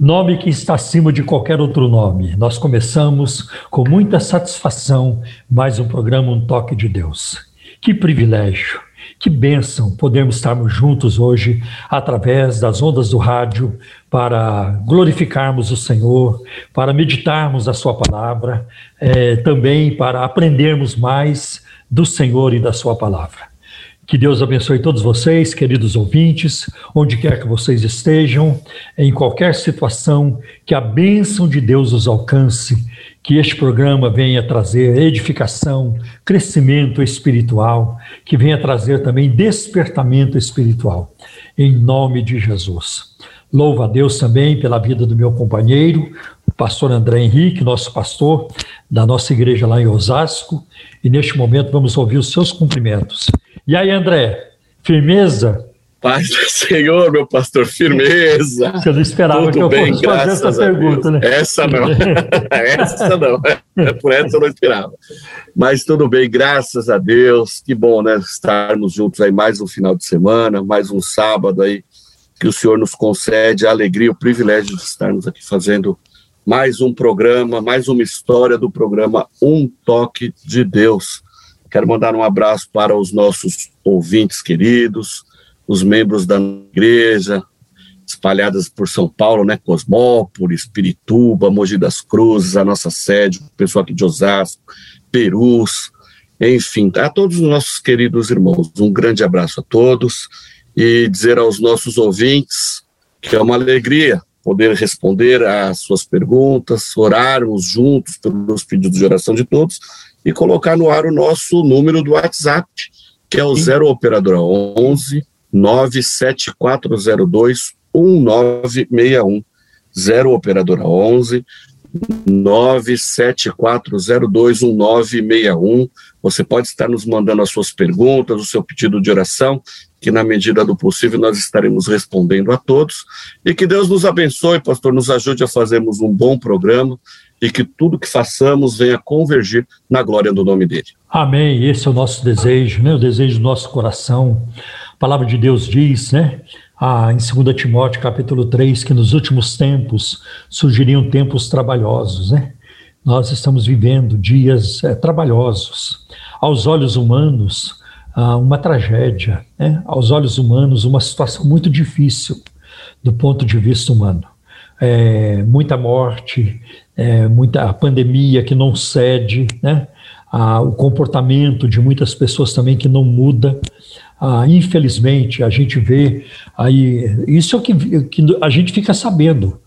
nome que está acima de qualquer outro nome, nós começamos com muita satisfação mais um programa Um Toque de Deus. Que privilégio, que bênção podermos estarmos juntos hoje através das ondas do rádio para glorificarmos o Senhor, para meditarmos a Sua palavra, é, também para aprendermos mais do Senhor e da Sua palavra. Que Deus abençoe todos vocês, queridos ouvintes, onde quer que vocês estejam, em qualquer situação, que a bênção de Deus os alcance, que este programa venha trazer edificação, crescimento espiritual, que venha trazer também despertamento espiritual, em nome de Jesus. Louvo a Deus também pela vida do meu companheiro, o pastor André Henrique, nosso pastor da nossa igreja lá em Osasco, e neste momento vamos ouvir os seus cumprimentos. E aí, André, firmeza? Paz do Senhor, meu pastor, firmeza. Você não esperava Tudo que eu bem, fosse fazer essa pergunta, né? Essa não, essa não, por essa eu não esperava. Mas tudo bem, graças a Deus, que bom, né, estarmos juntos aí mais um final de semana, mais um sábado aí, que o Senhor nos concede a alegria, o privilégio de estarmos aqui fazendo mais um programa, mais uma história do programa Um Toque de Deus. Quero mandar um abraço para os nossos ouvintes queridos, os membros da igreja, espalhadas por São Paulo, né? Cosmópolis, Pirituba, Mogi das Cruzes, a nossa sede, o pessoal aqui de Osasco, Perus, enfim, a todos os nossos queridos irmãos. Um grande abraço a todos e dizer aos nossos ouvintes que é uma alegria poder responder às suas perguntas, orarmos juntos pelos pedidos de oração de todos e colocar no ar o nosso número do WhatsApp, que é o 0 operadora 11 97402 1961. 0 operadora 11 974021961. Você pode estar nos mandando as suas perguntas, o seu pedido de oração, que na medida do possível nós estaremos respondendo a todos. E que Deus nos abençoe, pastor, nos ajude a fazermos um bom programa e que tudo que façamos venha convergir na glória do nome dele. Amém. Esse é o nosso desejo, né? O desejo do nosso coração. A palavra de Deus diz, né? Ah, em 2 Timóteo capítulo 3, que nos últimos tempos surgiriam tempos trabalhosos, né? Nós estamos vivendo dias é, trabalhosos. Aos olhos humanos, ah, uma tragédia, né? Aos olhos humanos, uma situação muito difícil do ponto de vista humano. É, muita morte, é, muita pandemia que não cede, né? Ah, o comportamento de muitas pessoas também que não muda. Ah, infelizmente, a gente vê aí, isso é o que, que a gente fica sabendo,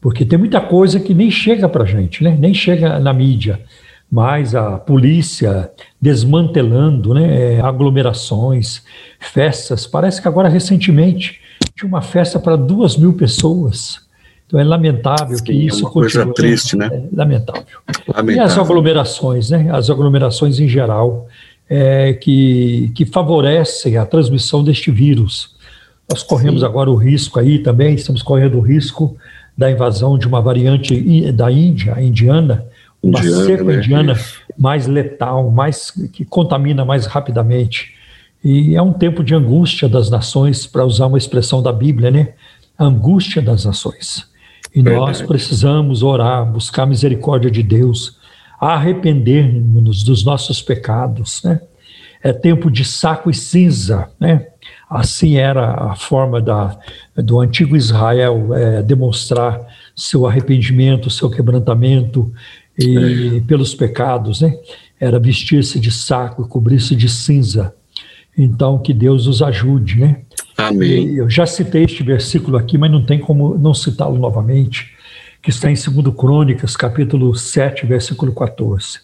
porque tem muita coisa que nem chega para a gente, né? nem chega na mídia, mas a polícia desmantelando né, é, aglomerações, festas. Parece que agora, recentemente, tinha uma festa para duas mil pessoas. Então é lamentável Sim, que isso é uma coisa continue, triste, né? É lamentável. lamentável. E as aglomerações, né? As aglomerações em geral, é, que, que favorecem a transmissão deste vírus. Nós corremos Sim. agora o risco aí também, estamos correndo o risco da invasão de uma variante da Índia, a indiana, uma indiana, cepa né? indiana mais letal, mais que contamina mais rapidamente. E é um tempo de angústia das nações, para usar uma expressão da Bíblia, né? A angústia das nações. E Verdade. nós precisamos orar, buscar a misericórdia de Deus, arrepender-nos dos nossos pecados, né? É tempo de saco e cinza, né? Assim era a forma da, do antigo Israel é, demonstrar seu arrependimento, seu quebrantamento e, é. pelos pecados, né? Era vestir-se de saco e cobrir-se de cinza. Então, que Deus nos ajude, né? Amém. Eu já citei este versículo aqui, mas não tem como não citá-lo novamente, que está em 2 Crônicas, capítulo 7, versículo 14.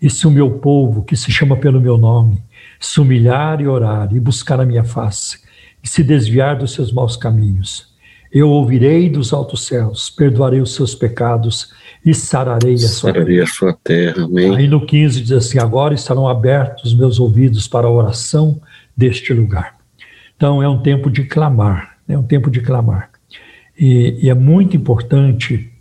E se o meu povo, que se chama pelo meu nome, se humilhar e orar e buscar a minha face, e se desviar dos seus maus caminhos, eu ouvirei dos altos céus, perdoarei os seus pecados e sararei a sua sararei terra. a sua terra. Amém. Aí no 15 diz assim: Agora estarão abertos os meus ouvidos para a oração deste lugar. Então é um tempo de clamar, é um tempo de clamar. E, e é muito importante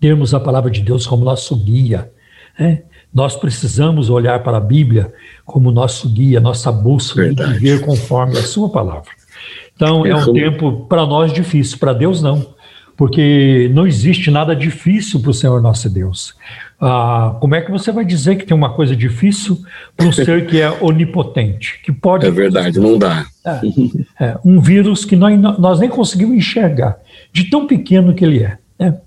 termos a palavra de Deus como nosso guia. Né? Nós precisamos olhar para a Bíblia como nosso guia, nossa bússola e viver conforme a sua palavra. Então é um tempo para nós difícil, para Deus não, porque não existe nada difícil para o Senhor nosso Deus. Ah, como é que você vai dizer que tem uma coisa difícil para um ser que é onipotente, que pode? É verdade, não dá. É, é, um vírus que nós, nós nem conseguimos enxergar, de tão pequeno que ele é, né?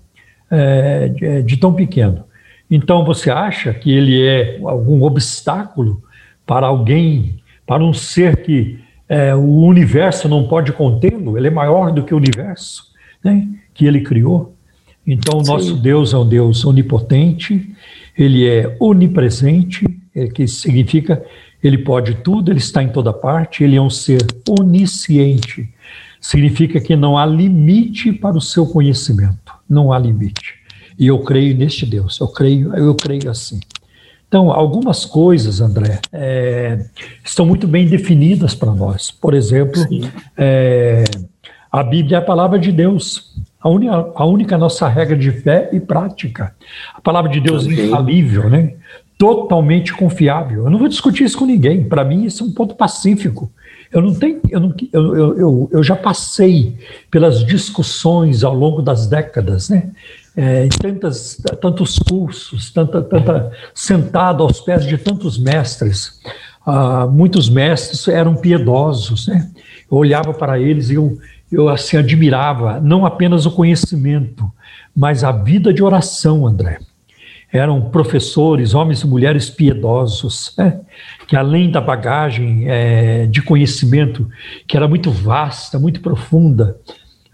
é de, de tão pequeno. Então você acha que ele é algum obstáculo para alguém, para um ser que é, o universo não pode contê-lo? Ele é maior do que o universo né, que ele criou. Então, o nosso Deus é um Deus onipotente, ele é onipresente, é, que significa ele pode tudo, ele está em toda parte, ele é um ser onisciente. Significa que não há limite para o seu conhecimento, não há limite. E eu creio neste Deus, eu creio, eu creio assim. Então, algumas coisas, André, é, estão muito bem definidas para nós. Por exemplo, é, a Bíblia é a palavra de Deus, a, única, a única nossa regra de fé e prática. A palavra de Deus é infalível, né? totalmente confiável. Eu não vou discutir isso com ninguém. Para mim, isso é um ponto pacífico. Eu não tenho, eu, não, eu, eu, eu, já passei pelas discussões ao longo das décadas, né? é, tantas, tantos cursos, tanta, tanta, sentado aos pés de tantos mestres. Ah, muitos mestres eram piedosos, né? Eu olhava para eles e eu, eu assim admirava não apenas o conhecimento, mas a vida de oração, André. Eram professores, homens e mulheres piedosos, né? que além da bagagem é, de conhecimento, que era muito vasta, muito profunda,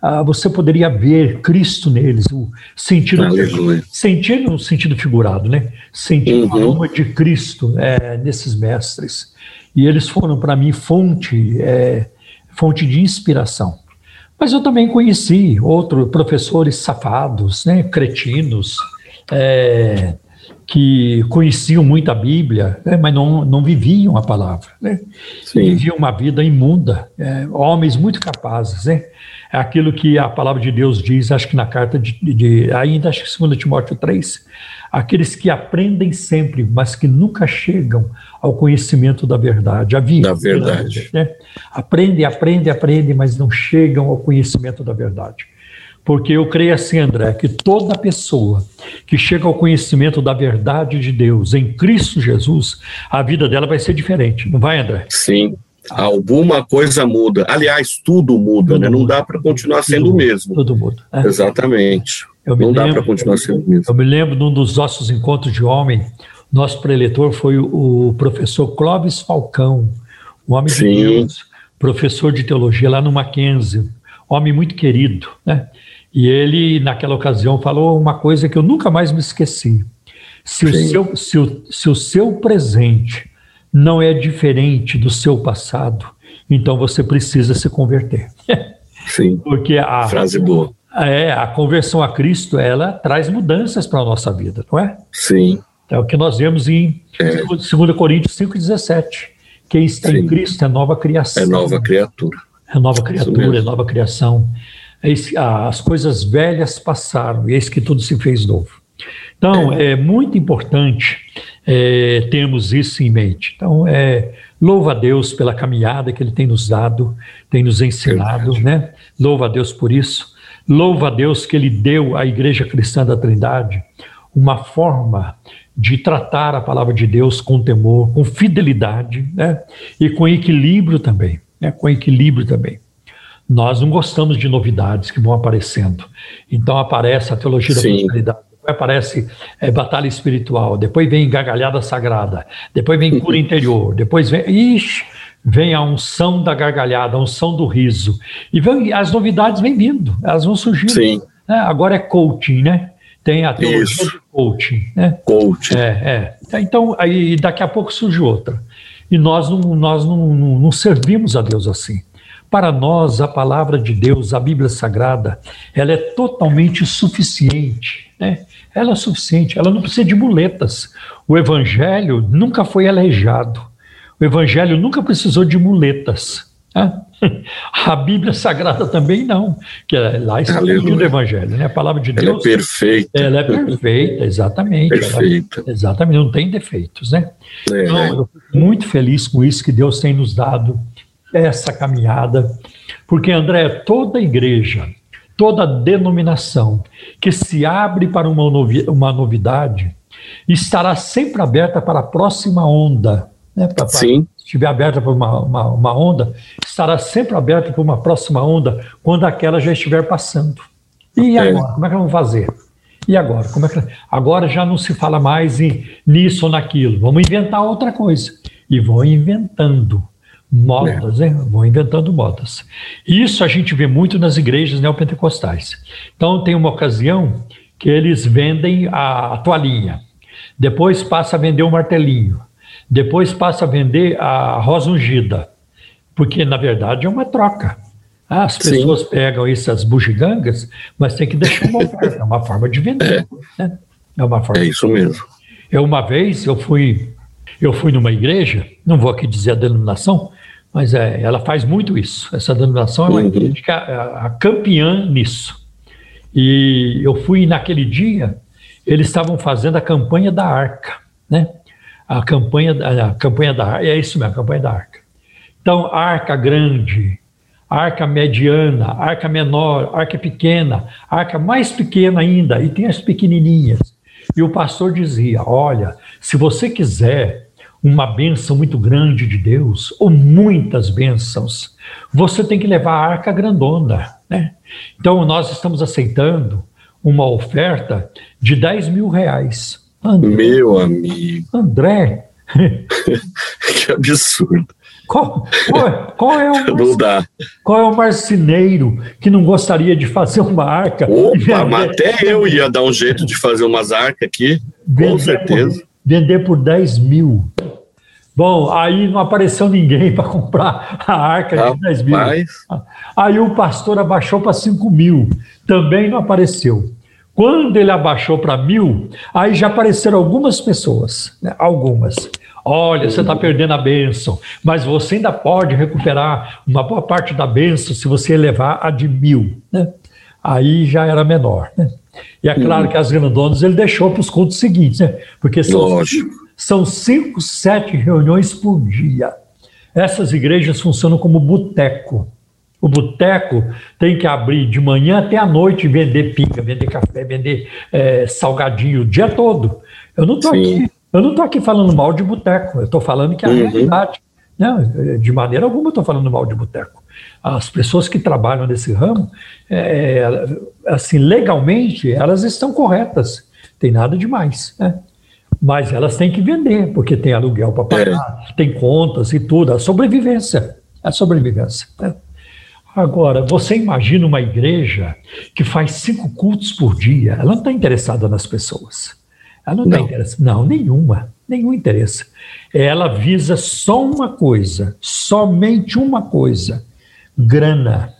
ah, você poderia ver Cristo neles, o sentido, sentir no sentido figurado, né? Sentir uhum. o aroma de Cristo é, nesses mestres. E eles foram para mim fonte, é, fonte de inspiração. Mas eu também conheci outros professores safados, né, cretinos, é, que conheciam muito a Bíblia, né, mas não, não viviam a palavra. Né? Viviam uma vida imunda, é, homens muito capazes. Né? É aquilo que a palavra de Deus diz, acho que na carta de, de ainda acho que 2 Timóteo 3, aqueles que aprendem sempre, mas que nunca chegam ao conhecimento da verdade, a vida. Da verdade. Né? Aprendem, aprendem, aprendem, mas não chegam ao conhecimento da verdade. Porque eu creio assim, André, que toda pessoa que chega ao conhecimento da verdade de Deus em Cristo Jesus, a vida dela vai ser diferente, não vai, André? Sim, alguma coisa muda. Aliás, tudo muda, tudo né? Não dá para continuar sendo o mesmo. Tudo muda. É. Exatamente. Não lembro, dá para continuar sendo o mesmo. Eu me lembro de um dos nossos encontros de homem, nosso preletor foi o professor Clóvis Falcão, um homem Sim. de Deus, professor de teologia lá no Mackenzie, homem muito querido, né? E ele, naquela ocasião, falou uma coisa que eu nunca mais me esqueci. Se o, seu, se, o, se o seu presente não é diferente do seu passado, então você precisa se converter. Sim. Porque a frase boa. É, a conversão a Cristo, ela traz mudanças para a nossa vida, não é? Sim. É o que nós vemos em é. 2 Coríntios 5,17. Quem está Sim. em Cristo é nova criação. É nova criatura. É nova criatura, é nova criação. As coisas velhas passaram, e eis que tudo se fez novo. Então, é, é muito importante é, termos isso em mente. Então, é, louva a Deus pela caminhada que Ele tem nos dado, tem nos ensinado, Verdade. né? Louva a Deus por isso. Louva a Deus que Ele deu à Igreja Cristã da Trindade uma forma de tratar a palavra de Deus com temor, com fidelidade, né? E com equilíbrio também, né? Com equilíbrio também. Nós não gostamos de novidades que vão aparecendo. Então aparece a teologia Sim. da prosperidade aparece é, batalha espiritual, depois vem gargalhada sagrada, depois vem cura interior, depois vem. Ixi, vem a unção da gargalhada, a unção do riso. E vem, as novidades vêm vindo, elas vão surgindo. Sim. Né? Agora é coaching, né? Tem a teologia Isso. de coaching. Né? Coaching. É, é. Então, aí daqui a pouco surge outra. E nós não, nós não, não, não servimos a Deus assim. Para nós, a palavra de Deus, a Bíblia Sagrada, ela é totalmente suficiente, né? Ela é suficiente, ela não precisa de muletas. O Evangelho nunca foi aleijado, o Evangelho nunca precisou de muletas. Né? A Bíblia Sagrada também não, que é, lá está o Evangelho, né? A palavra de Deus. Ela é perfeita. Ela é perfeita, exatamente. Perfeita. Ela, exatamente, não tem defeitos, né? É. Então, eu fico muito feliz com isso que Deus tem nos dado essa caminhada, porque, André, toda igreja, toda denominação que se abre para uma, novi uma novidade estará sempre aberta para a próxima onda. Né? Sim. Se estiver aberta para uma, uma, uma, onda, estará sempre aberta para uma próxima onda quando aquela já estiver passando. E agora? Como é que vamos fazer? E agora? Como é que... Agora já não se fala mais em, nisso ou naquilo. Vamos inventar outra coisa. E vão inventando modas, é. né? vão inventando modas. Isso a gente vê muito nas igrejas neopentecostais. Então tem uma ocasião que eles vendem a, a toalhinha, depois passa a vender o martelinho, depois passa a vender a rosa ungida, porque na verdade é uma troca. As pessoas Sim. pegam essas bugigangas, mas tem que deixar uma oferta, é uma forma de vender. É, né? é uma forma. É isso mesmo. Eu uma vez eu fui eu fui numa igreja, não vou aqui dizer a denominação, mas é, ela faz muito isso. Essa denominação é uma uhum. a, a campeã nisso. E eu fui naquele dia, eles estavam fazendo a campanha da arca, né? A campanha, a campanha da arca, é isso mesmo, a campanha da arca. Então, arca grande, arca mediana, arca menor, arca pequena, arca mais pequena ainda, e tem as pequenininhas. E o pastor dizia: Olha, se você quiser uma bênção muito grande de Deus, ou muitas bênçãos, você tem que levar a arca grandona. Né? Então, nós estamos aceitando uma oferta de 10 mil reais. André, Meu amigo. André. que absurdo. Qual, qual, é, qual, é o não dá. qual é o marceneiro que não gostaria de fazer uma arca? Opa, mas até eu ia dar um jeito de fazer umas arcas aqui, com certeza. Por, vender por 10 mil. Bom, aí não apareceu ninguém para comprar a arca de 10 mil. Aí o pastor abaixou para 5 mil, também não apareceu. Quando ele abaixou para mil, aí já apareceram algumas pessoas, né? algumas. Olha, você está perdendo a bênção, mas você ainda pode recuperar uma boa parte da bênção se você elevar a de mil. Né? Aí já era menor. Né? E é claro uhum. que as grandonas ele deixou para os cultos seguintes, né? porque são Lógico. São cinco, sete reuniões por dia. Essas igrejas funcionam como boteco. O boteco tem que abrir de manhã até a noite, vender pinga, vender café, vender é, salgadinho o dia todo. Eu não estou aqui, eu não aqui falando mal de boteco. Eu estou falando que é a uhum. realidade. Não, de maneira alguma eu estou falando mal de boteco. As pessoas que trabalham nesse ramo, é, assim, legalmente, elas estão corretas. Tem nada demais. Né? Mas elas têm que vender, porque tem aluguel para pagar, é. tem contas e tudo. A sobrevivência. A sobrevivência. Né? Agora, você imagina uma igreja que faz cinco cultos por dia, ela não está interessada nas pessoas. Ela não está interessada. Não, nenhuma. Nenhum interesse. Ela visa só uma coisa, somente uma coisa: grana.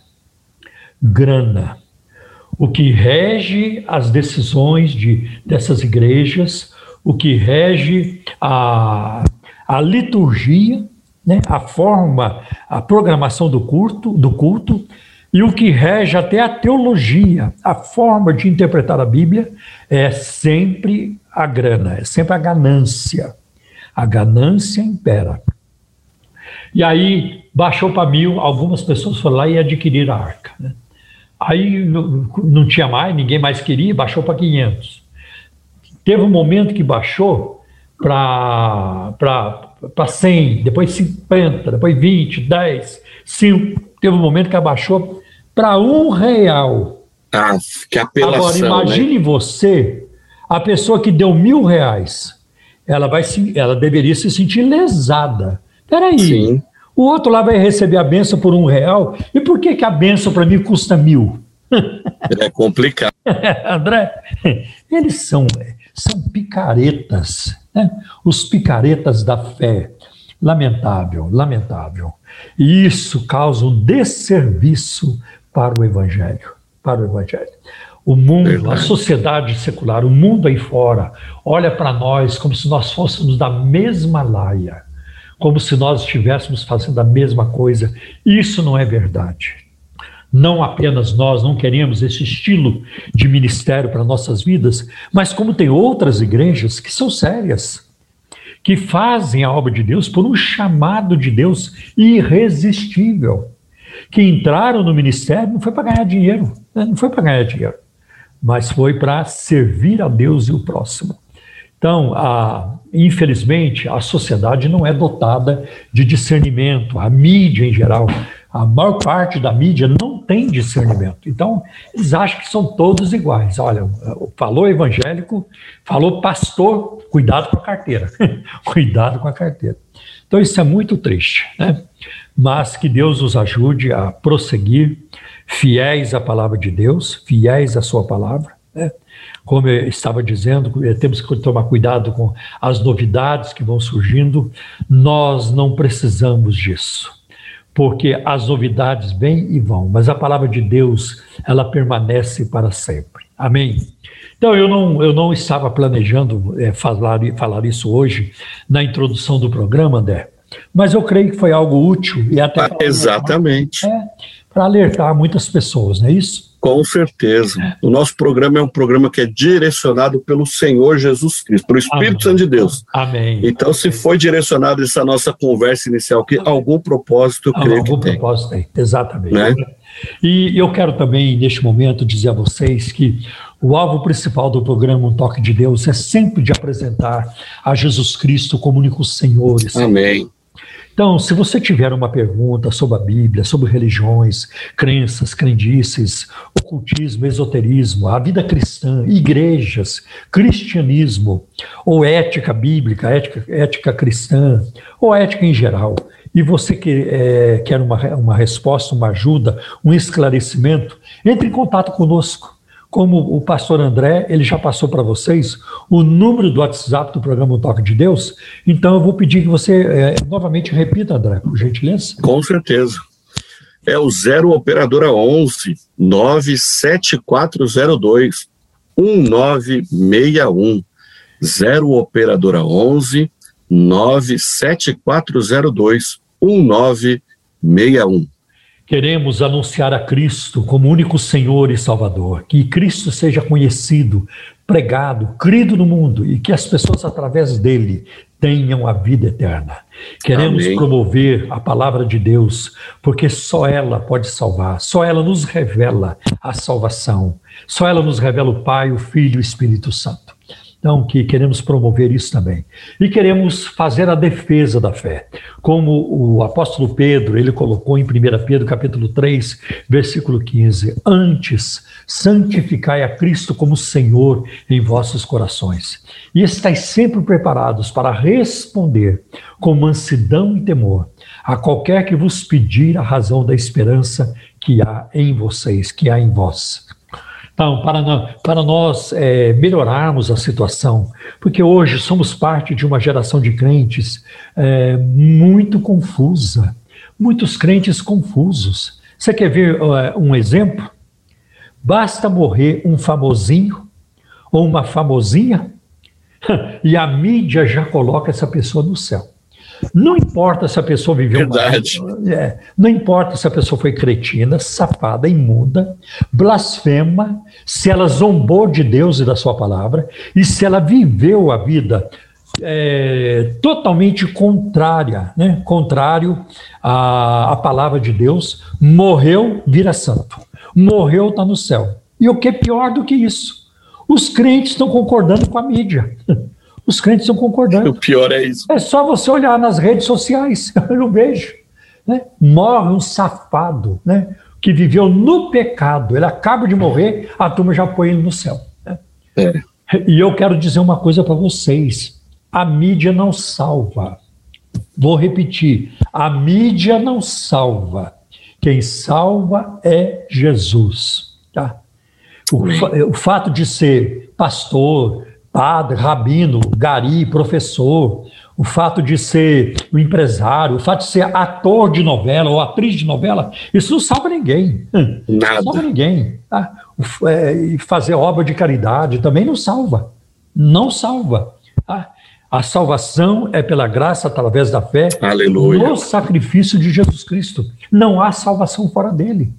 Grana. O que rege as decisões de, dessas igrejas o que rege a, a liturgia, né, a forma, a programação do culto, do culto, e o que rege até a teologia, a forma de interpretar a Bíblia, é sempre a grana, é sempre a ganância. A ganância impera. E aí baixou para mil, algumas pessoas foram lá e adquiriram a arca. Né? Aí não, não tinha mais, ninguém mais queria, baixou para 500. Teve um momento que baixou para 100, depois 50, depois 20, 10, 5. Teve um momento que abaixou para um real. Ah, que apelação, Agora, né? imagine né? você, a pessoa que deu mil reais, ela, vai se, ela deveria se sentir lesada. Peraí, Sim. o outro lá vai receber a benção por um real, e por que, que a benção para mim custa mil? É complicado. André, eles são são picaretas, né? os picaretas da fé. Lamentável, lamentável. E isso causa um desserviço para o Evangelho. Para o Evangelho. O mundo, Verdade. a sociedade secular, o mundo aí fora, olha para nós como se nós fôssemos da mesma laia, como se nós estivéssemos fazendo a mesma coisa. Isso não é verdade. Não apenas nós não queremos esse estilo de ministério para nossas vidas, mas como tem outras igrejas que são sérias, que fazem a obra de Deus por um chamado de Deus irresistível, que entraram no ministério não foi para ganhar dinheiro, né? não foi para ganhar dinheiro mas foi para servir a Deus e o próximo. Então, a, infelizmente, a sociedade não é dotada de discernimento, a mídia em geral, a maior parte da mídia não tem discernimento. Então, eles acham que são todos iguais. Olha, falou evangélico, falou pastor, cuidado com a carteira. cuidado com a carteira. Então, isso é muito triste, né? Mas que Deus nos ajude a prosseguir fiéis à palavra de Deus, fiéis à sua palavra. Né? Como eu estava dizendo, eh, temos que tomar cuidado com as novidades que vão surgindo. Nós não precisamos disso, porque as novidades vêm e vão, mas a palavra de Deus, ela permanece para sempre. Amém? Então, eu não, eu não estava planejando é, falar, falar isso hoje na introdução do programa, André, mas eu creio que foi algo útil e até. Ah, exatamente. É, para alertar muitas pessoas, não é isso? Com certeza. O nosso programa é um programa que é direcionado pelo Senhor Jesus Cristo, pelo Espírito. Santo de Deus. Amém. Então, se foi direcionado essa nossa conversa inicial, que algum propósito eu creio algum que tem. Algum propósito tem, exatamente. Né? E eu quero também, neste momento, dizer a vocês que o alvo principal do programa Um Toque de Deus é sempre de apresentar a Jesus Cristo como único Senhor. Amém. Então, se você tiver uma pergunta sobre a Bíblia, sobre religiões, crenças, crendices, ocultismo, esoterismo, a vida cristã, igrejas, cristianismo, ou ética bíblica, ética, ética cristã, ou ética em geral, e você que, é, quer uma, uma resposta, uma ajuda, um esclarecimento, entre em contato conosco como o pastor André, ele já passou para vocês o número do WhatsApp do programa Toque de Deus, então eu vou pedir que você é, novamente repita, André, por gentileza. Com certeza. É o 0 operadora 11 97402 1961. 0 operadora 11 97402 1961. Queremos anunciar a Cristo como único Senhor e Salvador, que Cristo seja conhecido, pregado, crido no mundo e que as pessoas, através dele, tenham a vida eterna. Queremos Amém. promover a palavra de Deus, porque só ela pode salvar, só ela nos revela a salvação, só ela nos revela o Pai, o Filho e o Espírito Santo. Então, que queremos promover isso também. E queremos fazer a defesa da fé. Como o apóstolo Pedro, ele colocou em 1 Pedro capítulo 3, versículo 15, antes santificai a Cristo como Senhor em vossos corações. E estáis sempre preparados para responder com mansidão e temor a qualquer que vos pedir a razão da esperança que há em vocês, que há em vós. Então, para, para nós é, melhorarmos a situação, porque hoje somos parte de uma geração de crentes é, muito confusa, muitos crentes confusos. Você quer ver uh, um exemplo? Basta morrer um famosinho ou uma famosinha e a mídia já coloca essa pessoa no céu. Não importa se a pessoa viveu Verdade. Uma, é, não importa se a pessoa foi cretina, safada, imunda, blasfema, se ela zombou de Deus e da sua palavra, e se ela viveu a vida é, totalmente contrária, né? contrário à, à palavra de Deus, morreu, vira santo. Morreu, está no céu. E o que é pior do que isso? Os crentes estão concordando com a mídia. Os crentes estão concordando. O pior é isso. É só você olhar nas redes sociais, eu vejo. Né? Morre um safado, né? que viveu no pecado, ele acaba de morrer, a turma já põe ele no céu. Né? É. E eu quero dizer uma coisa para vocês: a mídia não salva. Vou repetir: a mídia não salva. Quem salva é Jesus. Tá? O, o fato de ser pastor, padre, rabino, gari, professor, o fato de ser um empresário, o fato de ser ator de novela ou atriz de novela, isso não salva ninguém. Nada. Não salva ninguém. Tá? é, e fazer obra de caridade também não salva. Não salva. Ah, a salvação é pela graça através da fé Aleluia. no sacrifício de Jesus Cristo. Não há salvação fora dele.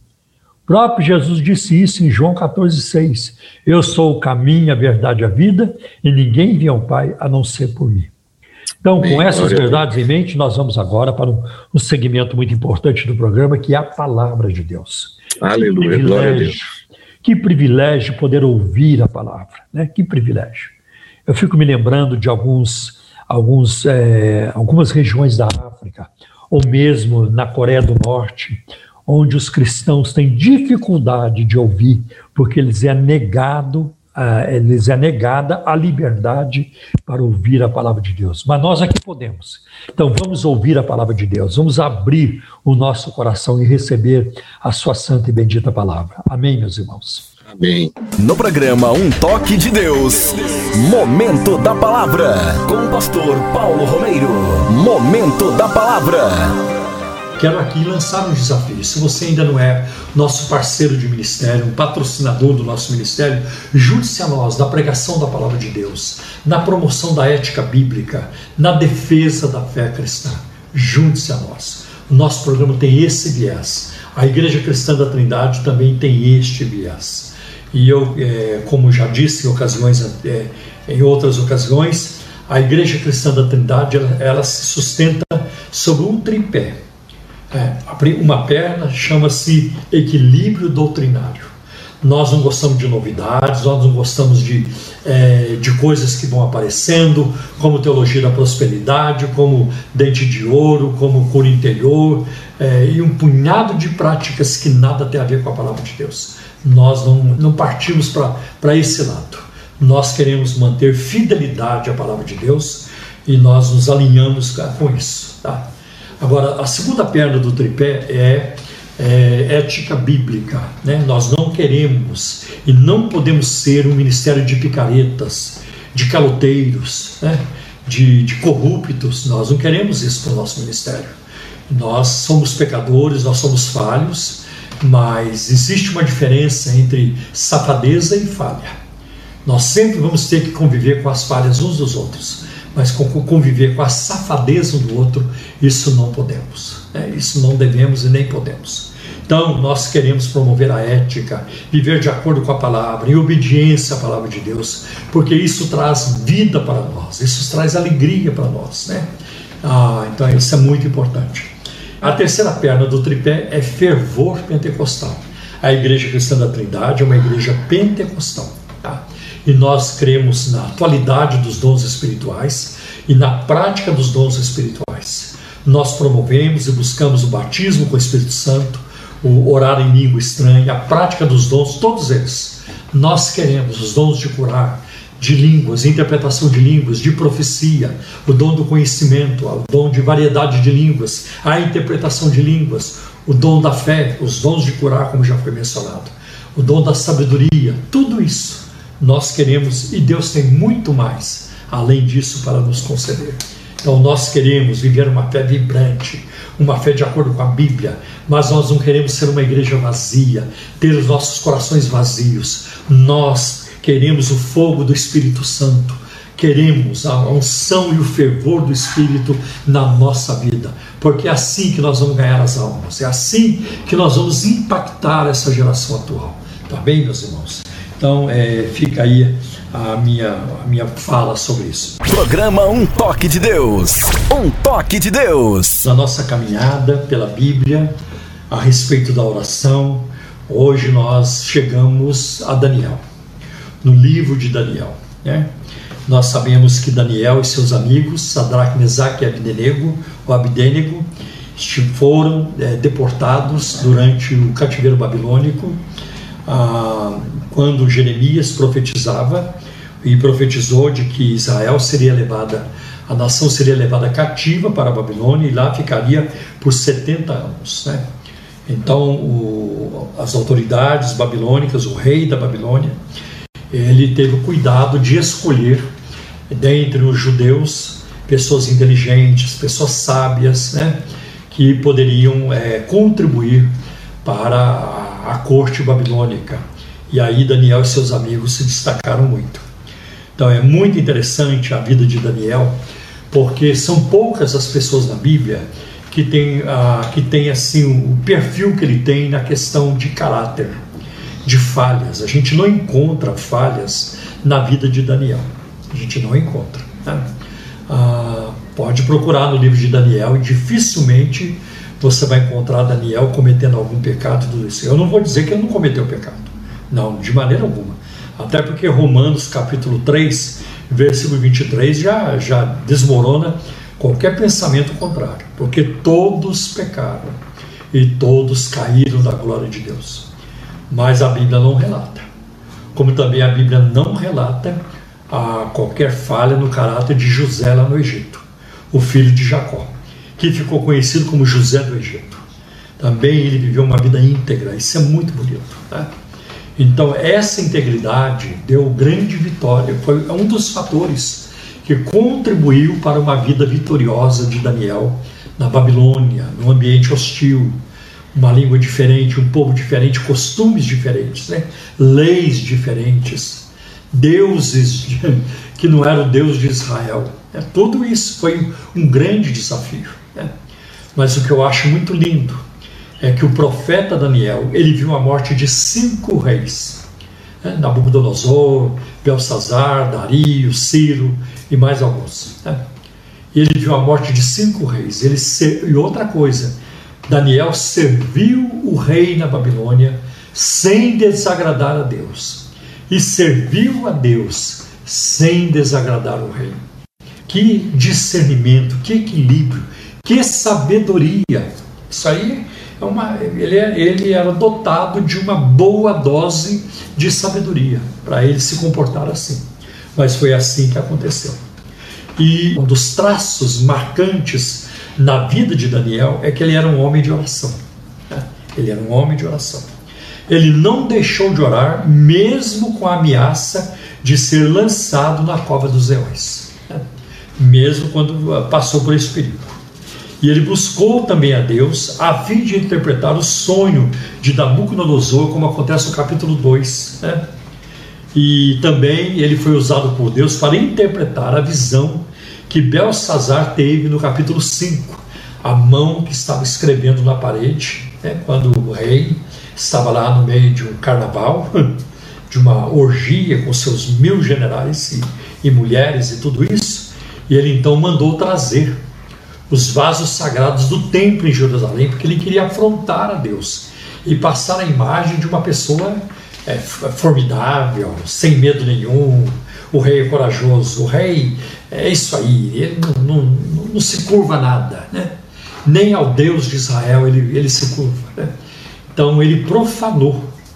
Próprio Jesus disse isso em João 14,6. Eu sou o caminho, a verdade e a vida, e ninguém vem ao Pai a não ser por mim. Então, com essas verdades em mente, nós vamos agora para um, um segmento muito importante do programa, que é a palavra de Deus. Aleluia, glória a Deus. Que privilégio poder ouvir a palavra, né? Que privilégio. Eu fico me lembrando de alguns, alguns, é, algumas regiões da África, ou mesmo na Coreia do Norte, onde os cristãos têm dificuldade de ouvir, porque lhes é negado lhes é negada a liberdade para ouvir a palavra de Deus. Mas nós aqui podemos. Então vamos ouvir a palavra de Deus, vamos abrir o nosso coração e receber a sua santa e bendita palavra. Amém, meus irmãos. Amém. No programa Um Toque de Deus, Momento da Palavra, com o pastor Paulo Romeiro. Momento da Palavra quero aqui lançar um desafio. Se você ainda não é nosso parceiro de ministério, um patrocinador do nosso ministério, junte-se a nós na pregação da palavra de Deus, na promoção da ética bíblica, na defesa da fé cristã. Junte-se a nós. O nosso programa tem esse viés. A Igreja Cristã da Trindade também tem este viés. E eu, é, como já disse em ocasiões, é, em outras ocasiões, a Igreja Cristã da Trindade ela, ela se sustenta sobre um tripé é, uma perna chama-se equilíbrio doutrinário. Nós não gostamos de novidades, nós não gostamos de, é, de coisas que vão aparecendo, como teologia da prosperidade, como dente de ouro, como cura interior, é, e um punhado de práticas que nada tem a ver com a palavra de Deus. Nós não, não partimos para esse lado. Nós queremos manter fidelidade à palavra de Deus e nós nos alinhamos com isso. Tá? Agora, a segunda perna do tripé é, é ética bíblica. Né? Nós não queremos e não podemos ser um ministério de picaretas, de caloteiros, né? de, de corruptos. Nós não queremos isso para o nosso ministério. Nós somos pecadores, nós somos falhos, mas existe uma diferença entre safadeza e falha. Nós sempre vamos ter que conviver com as falhas uns dos outros mas conviver com a safadeza do outro, isso não podemos. Né? Isso não devemos e nem podemos. Então, nós queremos promover a ética, viver de acordo com a palavra, em obediência à palavra de Deus, porque isso traz vida para nós, isso traz alegria para nós. Né? Ah, então, isso é muito importante. A terceira perna do tripé é fervor pentecostal. A Igreja Cristã da Trindade é uma igreja pentecostal. E nós cremos na atualidade dos dons espirituais e na prática dos dons espirituais. Nós promovemos e buscamos o batismo com o Espírito Santo, o orar em língua estranha, a prática dos dons, todos eles. Nós queremos os dons de curar, de línguas, interpretação de línguas, de profecia, o dom do conhecimento, o dom de variedade de línguas, a interpretação de línguas, o dom da fé, os dons de curar, como já foi mencionado, o dom da sabedoria, tudo isso nós queremos, e Deus tem muito mais além disso para nos conceder. Então nós queremos viver uma fé vibrante, uma fé de acordo com a Bíblia, mas nós não queremos ser uma igreja vazia, ter os nossos corações vazios. Nós queremos o fogo do Espírito Santo, queremos a unção e o fervor do Espírito na nossa vida, porque é assim que nós vamos ganhar as almas, é assim que nós vamos impactar essa geração atual. Tá bem, meus irmãos? Então, é, fica aí a minha, a minha fala sobre isso. Programa Um Toque de Deus. Um Toque de Deus. Na nossa caminhada pela Bíblia, a respeito da oração, hoje nós chegamos a Daniel, no livro de Daniel. Né? Nós sabemos que Daniel e seus amigos, Sadraque, Mesaque e Abdenego, o Abdenego, foram é, deportados durante o cativeiro babilônico. Ah, quando Jeremias profetizava e profetizou de que Israel seria levada, a nação seria levada cativa para a Babilônia e lá ficaria por 70 anos. Né? Então, o, as autoridades babilônicas, o rei da Babilônia, ele teve o cuidado de escolher dentre os judeus pessoas inteligentes, pessoas sábias, né, que poderiam é, contribuir para a, a corte babilônica E aí Daniel e seus amigos se destacaram muito. Então é muito interessante a vida de Daniel, porque são poucas as pessoas na Bíblia que têm, ah, que têm assim, o perfil que ele tem na questão de caráter, de falhas. A gente não encontra falhas na vida de Daniel. A gente não encontra. Né? Ah, pode procurar no livro de Daniel e dificilmente você vai encontrar Daniel cometendo algum pecado. Tudo isso. Eu não vou dizer que ele não cometeu pecado. Não, de maneira alguma. Até porque Romanos capítulo 3, versículo 23 já, já desmorona qualquer pensamento contrário. Porque todos pecaram e todos caíram da glória de Deus. Mas a Bíblia não relata. Como também a Bíblia não relata a qualquer falha no caráter de José lá no Egito, o filho de Jacó, que ficou conhecido como José do Egito. Também ele viveu uma vida íntegra, isso é muito bonito. Né? Então, essa integridade deu grande vitória, foi um dos fatores que contribuiu para uma vida vitoriosa de Daniel na Babilônia, num ambiente hostil, uma língua diferente, um povo diferente, costumes diferentes, né? leis diferentes, deuses que não eram Deus de Israel. É, tudo isso foi um grande desafio. Né? Mas o que eu acho muito lindo é que o profeta Daniel ele viu a morte de cinco reis: né? Nabucodonosor, Belsazar, Dario, Ciro e mais alguns. Né? Ele viu a morte de cinco reis. Ele E outra coisa, Daniel serviu o rei na Babilônia sem desagradar a Deus. E serviu a Deus sem desagradar o rei. Que discernimento, que equilíbrio, que sabedoria. Isso aí uma. Ele, é, ele era dotado de uma boa dose de sabedoria para ele se comportar assim. Mas foi assim que aconteceu. E um dos traços marcantes na vida de Daniel é que ele era um homem de oração. Né? Ele era um homem de oração. Ele não deixou de orar, mesmo com a ameaça de ser lançado na cova dos leões, né? mesmo quando passou por esse perigo. E ele buscou também a Deus a fim de interpretar o sonho de Nabucodonosor, como acontece no capítulo 2. Né? E também ele foi usado por Deus para interpretar a visão que Belsazar teve no capítulo 5, a mão que estava escrevendo na parede, né, quando o rei estava lá no meio de um carnaval, de uma orgia com seus mil generais e, e mulheres e tudo isso, e ele então mandou trazer os vasos sagrados do templo em Jerusalém, porque ele queria afrontar a Deus e passar a imagem de uma pessoa é, formidável, sem medo nenhum, o rei é corajoso, o rei é isso aí, ele não, não, não se curva a nada, né? nem ao Deus de Israel ele, ele se curva. Né? Então ele profanou,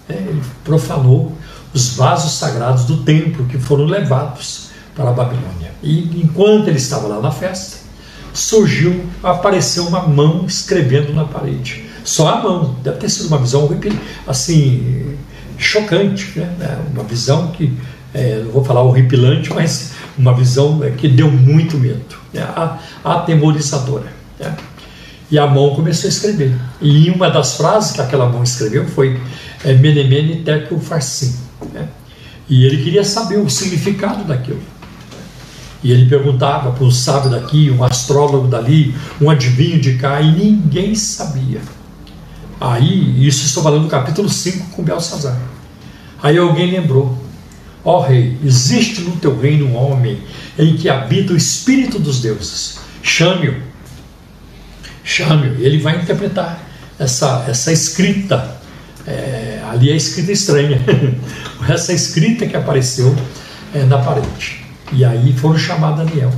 né? ele profanou os vasos sagrados do templo que foram levados para a Babilônia. E enquanto ele estava lá na festa, surgiu, apareceu uma mão escrevendo na parede. Só a mão, deve ter sido uma visão assim chocante, né? uma visão que é, não vou falar horripilante, mas uma visão é, que deu muito medo, né? atemorizadora. Né? E a mão começou a escrever. E uma das frases que aquela mão escreveu foi é, Menemene Tekel Farsim. Né? E ele queria saber o significado daquilo. E ele perguntava para um sábio daqui, um astrólogo dali, um adivinho de cá, e ninguém sabia. Aí, isso estou falando do capítulo 5 com Belsazar. Aí alguém lembrou: Ó oh, rei, existe no teu reino um homem em que habita o espírito dos deuses. Chame-o. Chame-o. Ele vai interpretar essa, essa escrita. É, ali é escrita estranha. essa escrita que apareceu é, na parede. E aí foram chamar Daniel.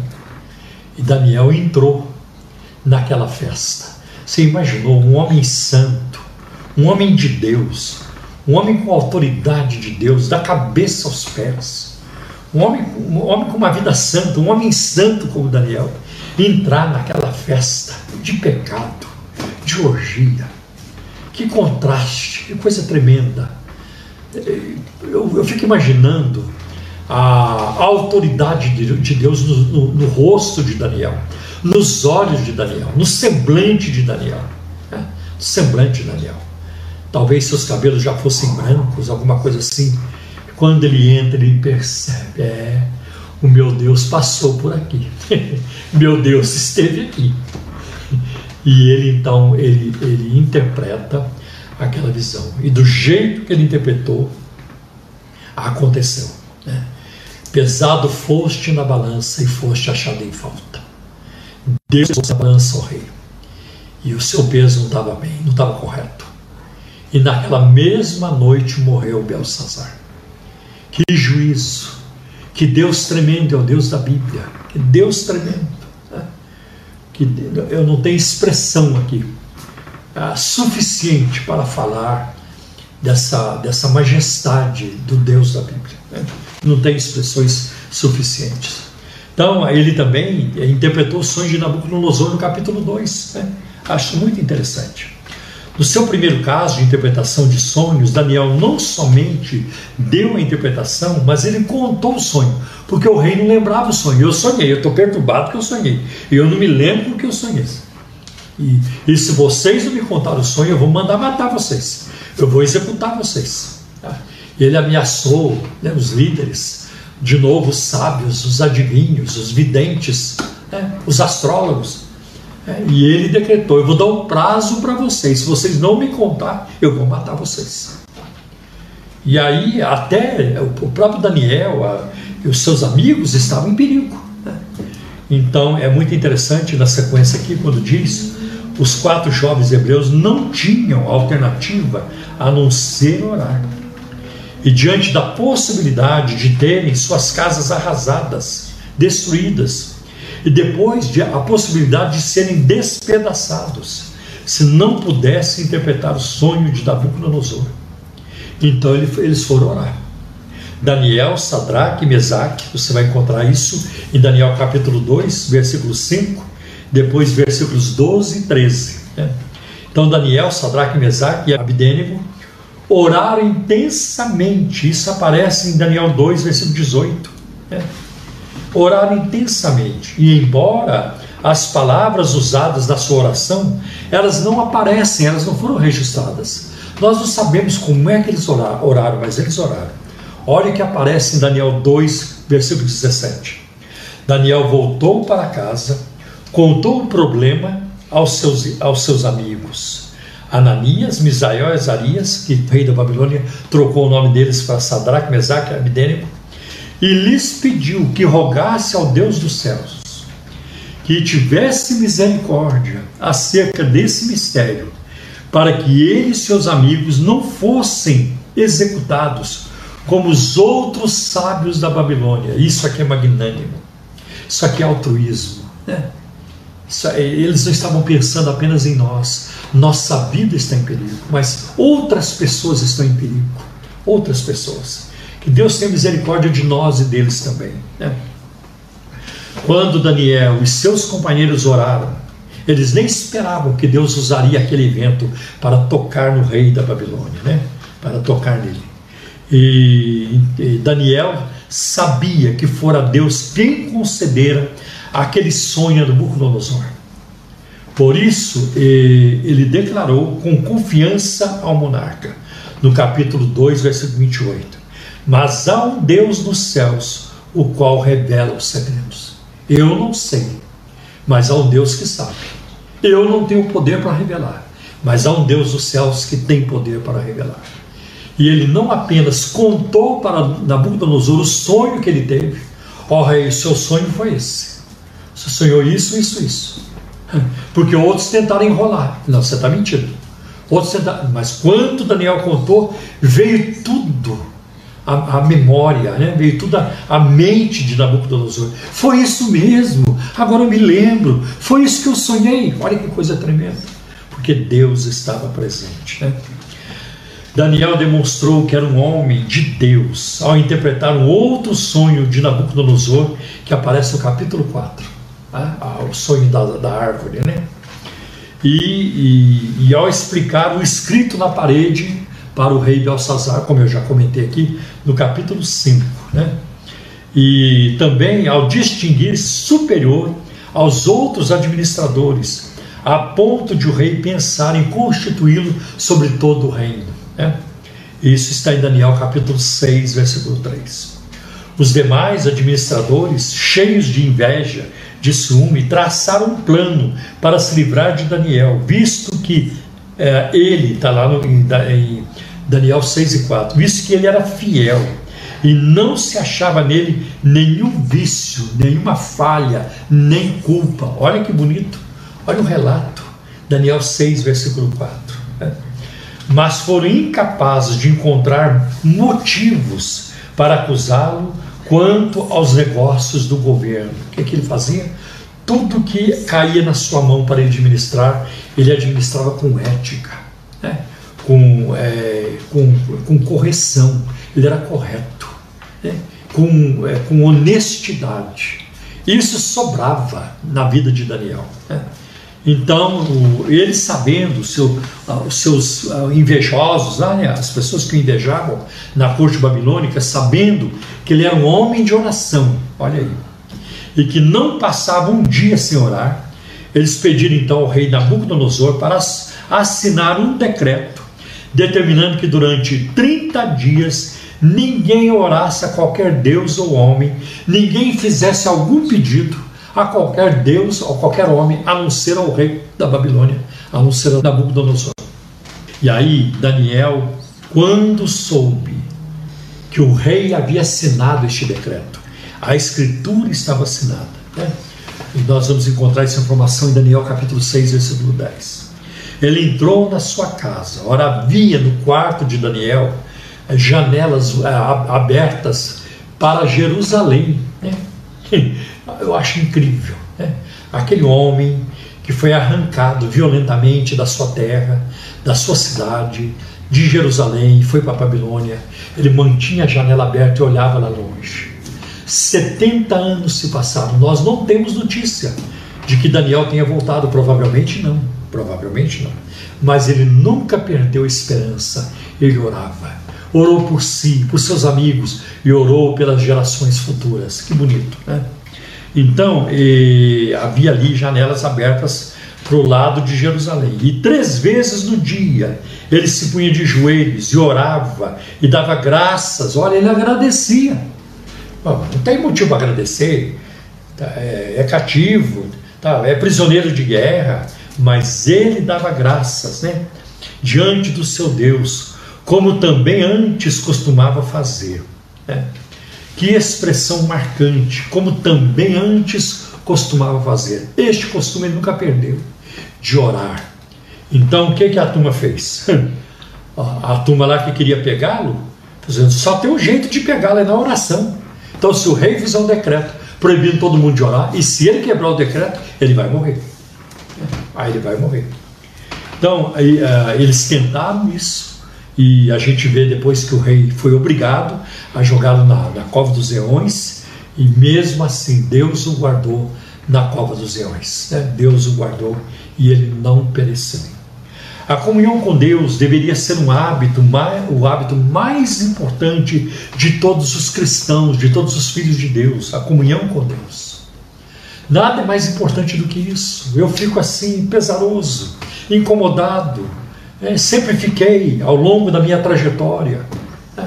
E Daniel entrou naquela festa. Você imaginou um homem santo, um homem de Deus, um homem com autoridade de Deus, da cabeça aos pés, um homem, um homem com uma vida santa, um homem santo como Daniel, entrar naquela festa de pecado, de orgia. Que contraste, que coisa tremenda. Eu, eu fico imaginando a autoridade de Deus no, no, no, rosto de Daniel, nos olhos de Daniel, no semblante de Daniel. Né? semblante de Daniel. talvez seus cabelos já fossem brancos, alguma coisa assim. Quando ele entra, ele percebe: é, o meu Deus passou por aqui, meu Deus esteve aqui. E ele então ele, ele interpreta aquela visão. E do jeito que ele interpretou, aconteceu. Né? Pesado foste na balança e foste achado em falta. Deus na balança, ó rei. E o seu peso não estava bem, não estava correto. E naquela mesma noite morreu Belsazar. Que juízo! Que Deus tremendo é o Deus da Bíblia. Que Deus tremendo. Né? Que eu não tenho expressão aqui ah, suficiente para falar dessa, dessa majestade do Deus da Bíblia. Né? Não tem expressões suficientes. Então, ele também interpretou o sonho de Nabucodonosor no capítulo 2. Né? Acho muito interessante. No seu primeiro caso de interpretação de sonhos, Daniel não somente deu a interpretação, mas ele contou o sonho, porque o rei não lembrava o sonho. Eu sonhei, eu estou perturbado porque eu sonhei. Eu não me lembro porque eu sonhei. E, e se vocês não me contarem o sonho, eu vou mandar matar vocês. Eu vou executar vocês. Tá? Ele ameaçou né, os líderes, de novo os sábios, os adivinhos, os videntes, né, os astrólogos. É, e ele decretou: Eu vou dar um prazo para vocês. Se vocês não me contar, eu vou matar vocês. E aí, até o próprio Daniel a, e os seus amigos estavam em perigo. Né? Então, é muito interessante na sequência aqui, quando diz os quatro jovens hebreus não tinham alternativa a não ser orar. E diante da possibilidade de terem suas casas arrasadas, destruídas, e depois de, a possibilidade de serem despedaçados, se não pudessem interpretar o sonho de Nabucodonosor. Então eles foram orar. Daniel, Sadraque e Mesaque, você vai encontrar isso em Daniel capítulo 2, versículo 5, depois versículos 12 e 13. Né? Então Daniel, Sadraque, Mesaque e Abidênigo oraram intensamente, isso aparece em Daniel 2, versículo 18. Né? Oraram intensamente, e embora as palavras usadas na sua oração, elas não aparecem, elas não foram registradas. Nós não sabemos como é que eles oraram, mas eles oraram. Olha o que aparece em Daniel 2, versículo 17. Daniel voltou para casa contou o problema aos seus, aos seus amigos. Ananias, Misael e Azarias, que rei da Babilônia trocou o nome deles para Sadraque, Mesaque e Abidênico, e lhes pediu que rogasse ao Deus dos céus que tivesse misericórdia acerca desse mistério, para que ele e seus amigos não fossem executados como os outros sábios da Babilônia. Isso aqui é magnânimo, isso aqui é altruísmo. Né? É, eles não estavam pensando apenas em nós. Nossa vida está em perigo, mas outras pessoas estão em perigo. Outras pessoas. Que Deus tenha misericórdia de nós e deles também. Né? Quando Daniel e seus companheiros oraram, eles nem esperavam que Deus usaria aquele evento para tocar no rei da Babilônia, né? para tocar nele. E, e Daniel sabia que fora Deus quem concedera aquele sonho do Nabucodonosor. Por isso, ele declarou com confiança ao monarca, no capítulo 2, versículo 28. Mas há um Deus nos céus, o qual revela os segredos. Eu não sei, mas há um Deus que sabe. Eu não tenho poder para revelar, mas há um Deus dos céus que tem poder para revelar. E ele não apenas contou para Nabucodonosor o sonho que ele teve, ó rei, seu sonho foi esse. Você sonhou isso, isso, isso. Porque outros tentaram enrolar. Não, você está mentindo. Outros tentaram, mas quando Daniel contou, veio tudo a, a, memória, né? veio tudo a, a, mente de Nabucodonosor. Foi isso mesmo, agora eu me lembro, foi isso que eu sonhei. Olha que coisa tremenda, porque Deus estava presente. Né? Daniel demonstrou que era um homem de Deus ao interpretar um outro sonho de Nabucodonosor que aparece no capítulo 4 né? o sonho da, da árvore, né? E, e, e, ao explicar o escrito na parede para o rei Belsazar, como eu já comentei aqui, no capítulo 5, né? E também ao distinguir superior aos outros administradores, a ponto de o rei pensar em constituí-lo sobre todo o reino. Né? Isso está em Daniel capítulo 6, versículo 3. Os demais administradores, cheios de inveja, de ciúme, traçaram um plano para se livrar de Daniel, visto que é, ele, está lá no, em, em Daniel 6 e 4, visto que ele era fiel e não se achava nele nenhum vício, nenhuma falha, nem culpa. Olha que bonito, olha o relato, Daniel 6, versículo 4. Né? Mas foram incapazes de encontrar motivos para acusá-lo quanto aos negócios do governo. O que, que ele fazia? Tudo que caía na sua mão para administrar, ele administrava com ética, né? com, é, com, com correção, ele era correto, né? com, é, com honestidade. Isso sobrava na vida de Daniel. Né? Então, ele sabendo, seu, ah, os seus ah, invejosos, né, as pessoas que o invejavam na corte babilônica, sabendo que ele era um homem de oração, olha aí, e que não passava um dia sem orar, eles pediram então ao rei Nabucodonosor para assinar um decreto determinando que durante 30 dias ninguém orasse a qualquer deus ou homem, ninguém fizesse algum pedido a qualquer deus ou qualquer homem, a não ser ao rei da Babilônia, a não ser a Nabucodonosor. E aí, Daniel, quando soube que o rei havia assinado este decreto, a escritura estava assinada, né? e nós vamos encontrar essa informação em Daniel capítulo 6, versículo 10. Ele entrou na sua casa, ora havia no quarto de Daniel eh, janelas eh, abertas para Jerusalém. Né? Eu acho incrível. Né? Aquele homem que foi arrancado violentamente da sua terra, da sua cidade, de Jerusalém, e foi para a Babilônia. Ele mantinha a janela aberta e olhava lá longe. 70 anos se passaram. Nós não temos notícia de que Daniel tenha voltado. Provavelmente não. Provavelmente não. Mas ele nunca perdeu a esperança. Ele orava. Orou por si, por seus amigos e orou pelas gerações futuras. Que bonito, né? Então, havia ali janelas abertas para o lado de Jerusalém. E três vezes no dia ele se punha de joelhos e orava e dava graças. Olha, ele agradecia. Bom, não tem motivo para agradecer. Tá, é, é, cativo, tá, é prisioneiro de guerra, mas ele dava graças né, diante do seu Deus, como também antes costumava fazer. Né? Que expressão marcante, como também antes costumava fazer. Este costume ele nunca perdeu, de orar. Então, o que, que a turma fez? A turma lá que queria pegá-lo, só tem um jeito de pegá-lo, é na oração. Então, se o rei fizer um decreto proibindo todo mundo de orar, e se ele quebrar o decreto, ele vai morrer. Aí ele vai morrer. Então, aí, uh, eles tentaram isso, e a gente vê depois que o rei foi obrigado a jogá-lo na, na cova dos leões, e mesmo assim Deus o guardou na cova dos leões. Né? Deus o guardou e ele não pereceu. A comunhão com Deus deveria ser um hábito, o hábito mais importante de todos os cristãos, de todos os filhos de Deus, a comunhão com Deus. Nada é mais importante do que isso. Eu fico assim, pesaroso, incomodado, é, sempre fiquei ao longo da minha trajetória. É,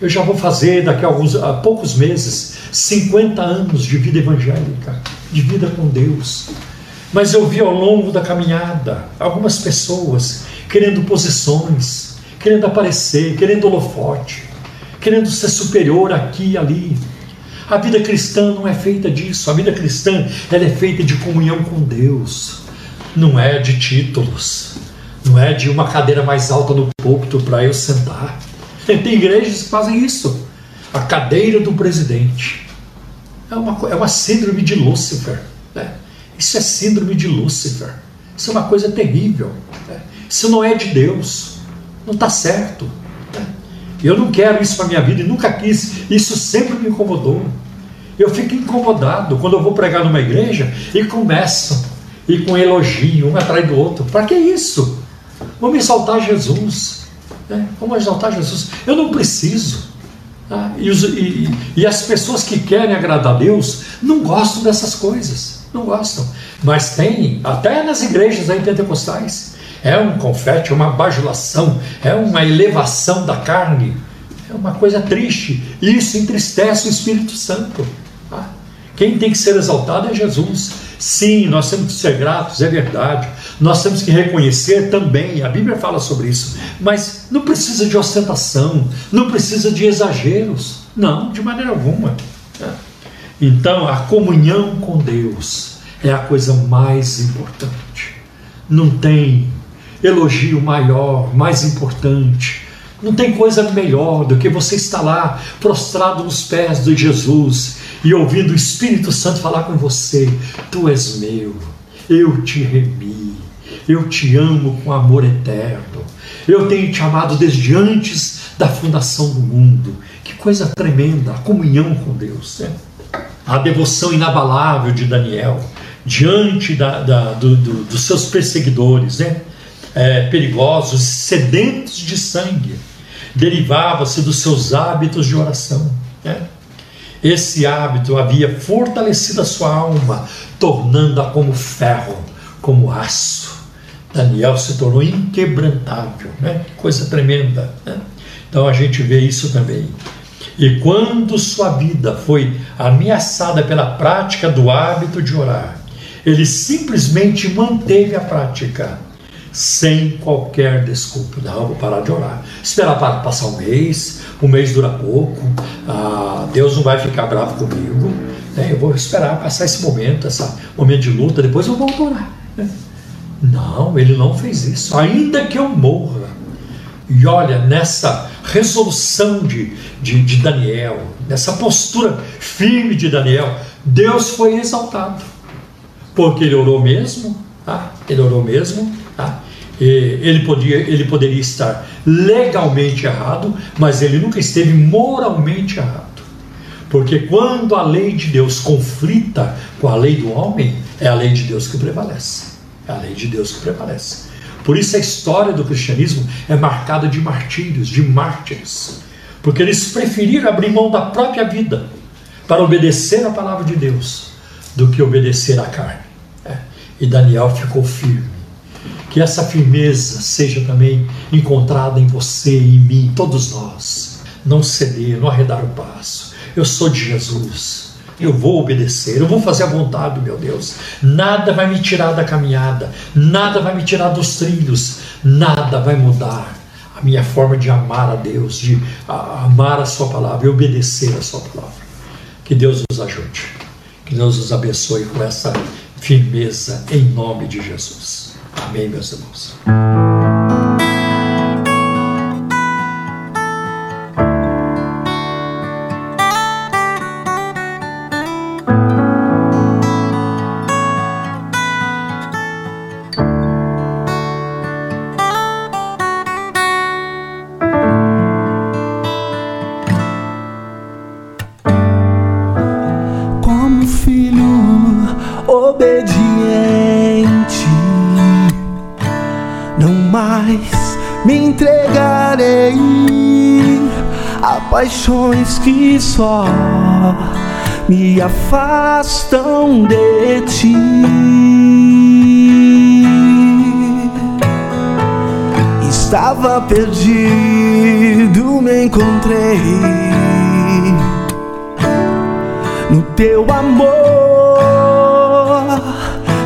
eu já vou fazer daqui a, alguns, a poucos meses 50 anos de vida evangélica, de vida com Deus. Mas eu vi ao longo da caminhada algumas pessoas querendo posições, querendo aparecer, querendo holofote, querendo ser superior aqui e ali. A vida cristã não é feita disso. A vida cristã ela é feita de comunhão com Deus, não é de títulos não é de uma cadeira mais alta no púlpito para eu sentar. Tem igrejas que fazem isso. A cadeira do presidente. É uma, é uma síndrome de Lúcifer. Né? Isso é síndrome de Lúcifer. Isso é uma coisa terrível. Né? Isso não é de Deus. Não está certo. Né? Eu não quero isso para minha vida e nunca quis. Isso sempre me incomodou. Eu fico incomodado quando eu vou pregar numa igreja e começam e com elogio um atrás do outro. Para que isso? Vamos exaltar Jesus. Né? Vamos exaltar Jesus. Eu não preciso. Tá? E, os, e, e, as pessoas que querem agradar a Deus não gostam dessas coisas. não gostam. Mas tem, até nas igrejas aí pentecostais, é um confete, uma bajulação, é uma elevação da carne. É uma coisa triste. Isso entristece o Espírito Santo. Tá? Quem tem que ser exaltado é Jesus. Sim, nós temos que ser gratos, é verdade. Nós temos que reconhecer também, a Bíblia fala sobre isso, mas não precisa de ostentação, não precisa de exageros. Não, de maneira alguma. Então, a comunhão com Deus é a coisa mais importante. Não tem elogio maior, mais importante. Não tem coisa melhor do que você estar lá prostrado nos pés de Jesus e ouvindo o Espírito Santo falar com você: Tu és meu, eu te remi, eu te amo com amor eterno, eu tenho te amado desde antes da fundação do mundo. Que coisa tremenda, a comunhão com Deus. Né? A devoção inabalável de Daniel diante da, da, do, do, dos seus perseguidores, né? É, perigosos, sedentos de sangue, derivava-se dos seus hábitos de oração. Né? Esse hábito havia fortalecido a sua alma, tornando-a como ferro, como aço. Daniel se tornou inquebrantável, né? coisa tremenda. Né? Então a gente vê isso também. E quando sua vida foi ameaçada pela prática do hábito de orar, ele simplesmente manteve a prática sem qualquer desculpa. Não, vou parar de orar. Esperar para passar um mês, um mês dura pouco, ah, Deus não vai ficar bravo comigo. Né? Eu vou esperar passar esse momento, esse momento de luta, depois eu volto a orar. Né? Não, ele não fez isso. Ainda que eu morra. E olha, nessa resolução de, de, de Daniel, nessa postura firme de Daniel, Deus foi exaltado. Porque ele orou mesmo, tá? ele orou mesmo, tá? ele, podia, ele poderia estar legalmente errado, mas ele nunca esteve moralmente errado. Porque quando a lei de Deus conflita com a lei do homem, é a lei de Deus que prevalece. É a lei de Deus que prevalece. Por isso a história do cristianismo é marcada de martírios, de mártires. Porque eles preferiram abrir mão da própria vida para obedecer a palavra de Deus do que obedecer à carne. É. E Daniel ficou firme. Que essa firmeza seja também encontrada em você em mim, todos nós. Não ceder, não arredar o passo. Eu sou de Jesus. Eu vou obedecer, eu vou fazer a vontade do meu Deus. Nada vai me tirar da caminhada, nada vai me tirar dos trilhos, nada vai mudar a minha forma de amar a Deus, de amar a Sua palavra e obedecer a Sua palavra. Que Deus nos ajude, que Deus nos abençoe com essa firmeza em nome de Jesus. Amém, meus irmãos. Paixões que só me afastam de ti. Estava perdido, me encontrei no teu amor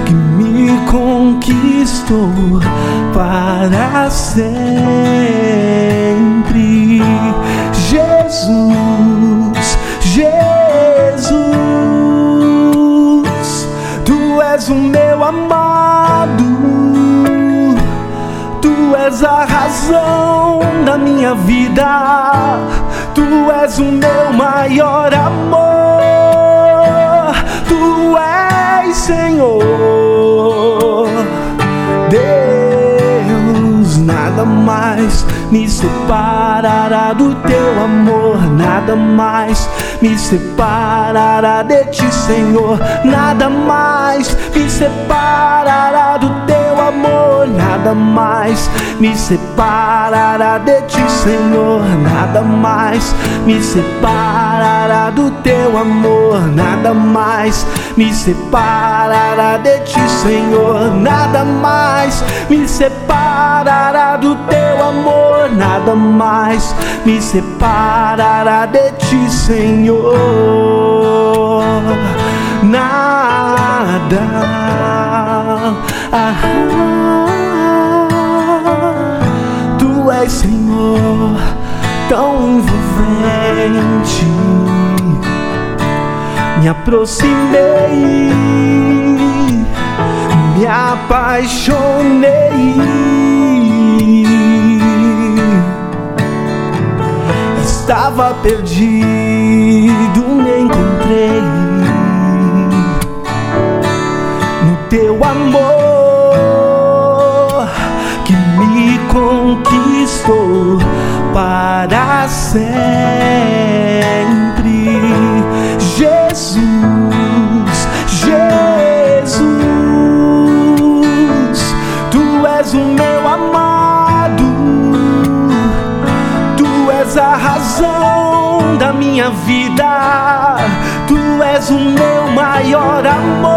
que me conquistou para sempre. Jesus, Jesus, Tu és o meu amado, Tu és a razão da minha vida, Tu és o meu maior amor, Tu és Senhor, Deus, nada mais me separará do teu amor, nada mais me separará de ti, Senhor, nada mais me separará do teu amor nada mais me separará de ti, Senhor. Nada mais me separará do teu amor, nada mais me separará de ti, Senhor. Nada mais me separará do teu amor, nada mais me separará de ti, Senhor. Nada. Ah, tu és, Senhor, tão envolvente. Me aproximei, me apaixonei. Estava perdido, me encontrei no teu amor que me conquistou para sempre. Jesus, Jesus, tu és o meu minha vida, tu és o meu maior amor,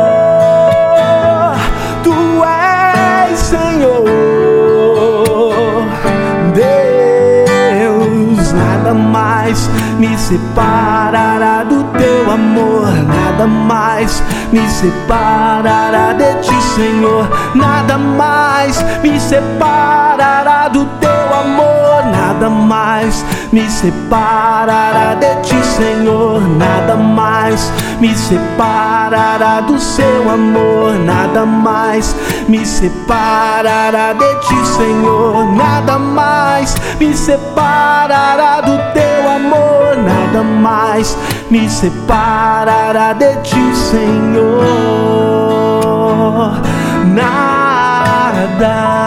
tu és Senhor. Deus, nada mais me separará do teu amor, nada mais me separará de ti, Senhor. Nada mais me separará do teu amor, nada mais me separará de ti, Senhor. Nada mais me separará do seu amor, nada mais me separará de ti, Senhor. Nada mais me separará do teu amor, nada mais me separará de ti, Senhor. Nada.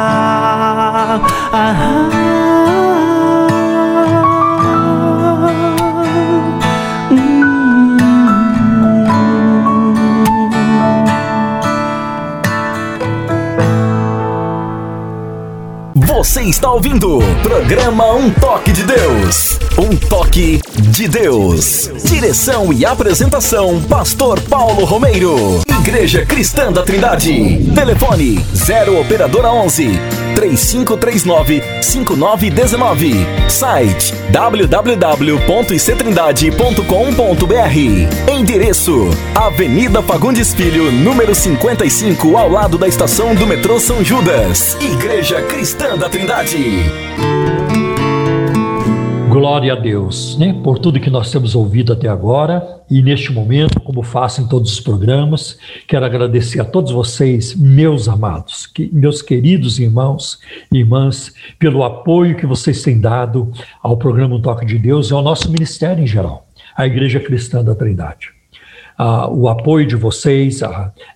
Você está ouvindo programa Um Toque de Deus. Um toque de Deus. Direção e apresentação: Pastor Paulo Romeiro. Igreja Cristã da Trindade. Telefone 0 operadora 11 3539 5919. Site www.ictrindade.com.br. Endereço: Avenida Fagundes Filho, número 55, ao lado da estação do metrô São Judas. Igreja Cristã da Trindade. Glória a Deus, né? Por tudo que nós temos ouvido até agora e neste momento, como faço em todos os programas, quero agradecer a todos vocês, meus amados, que, meus queridos irmãos e irmãs, pelo apoio que vocês têm dado ao programa Um Toque de Deus e ao nosso ministério em geral, a Igreja Cristã da Trindade. O apoio de vocês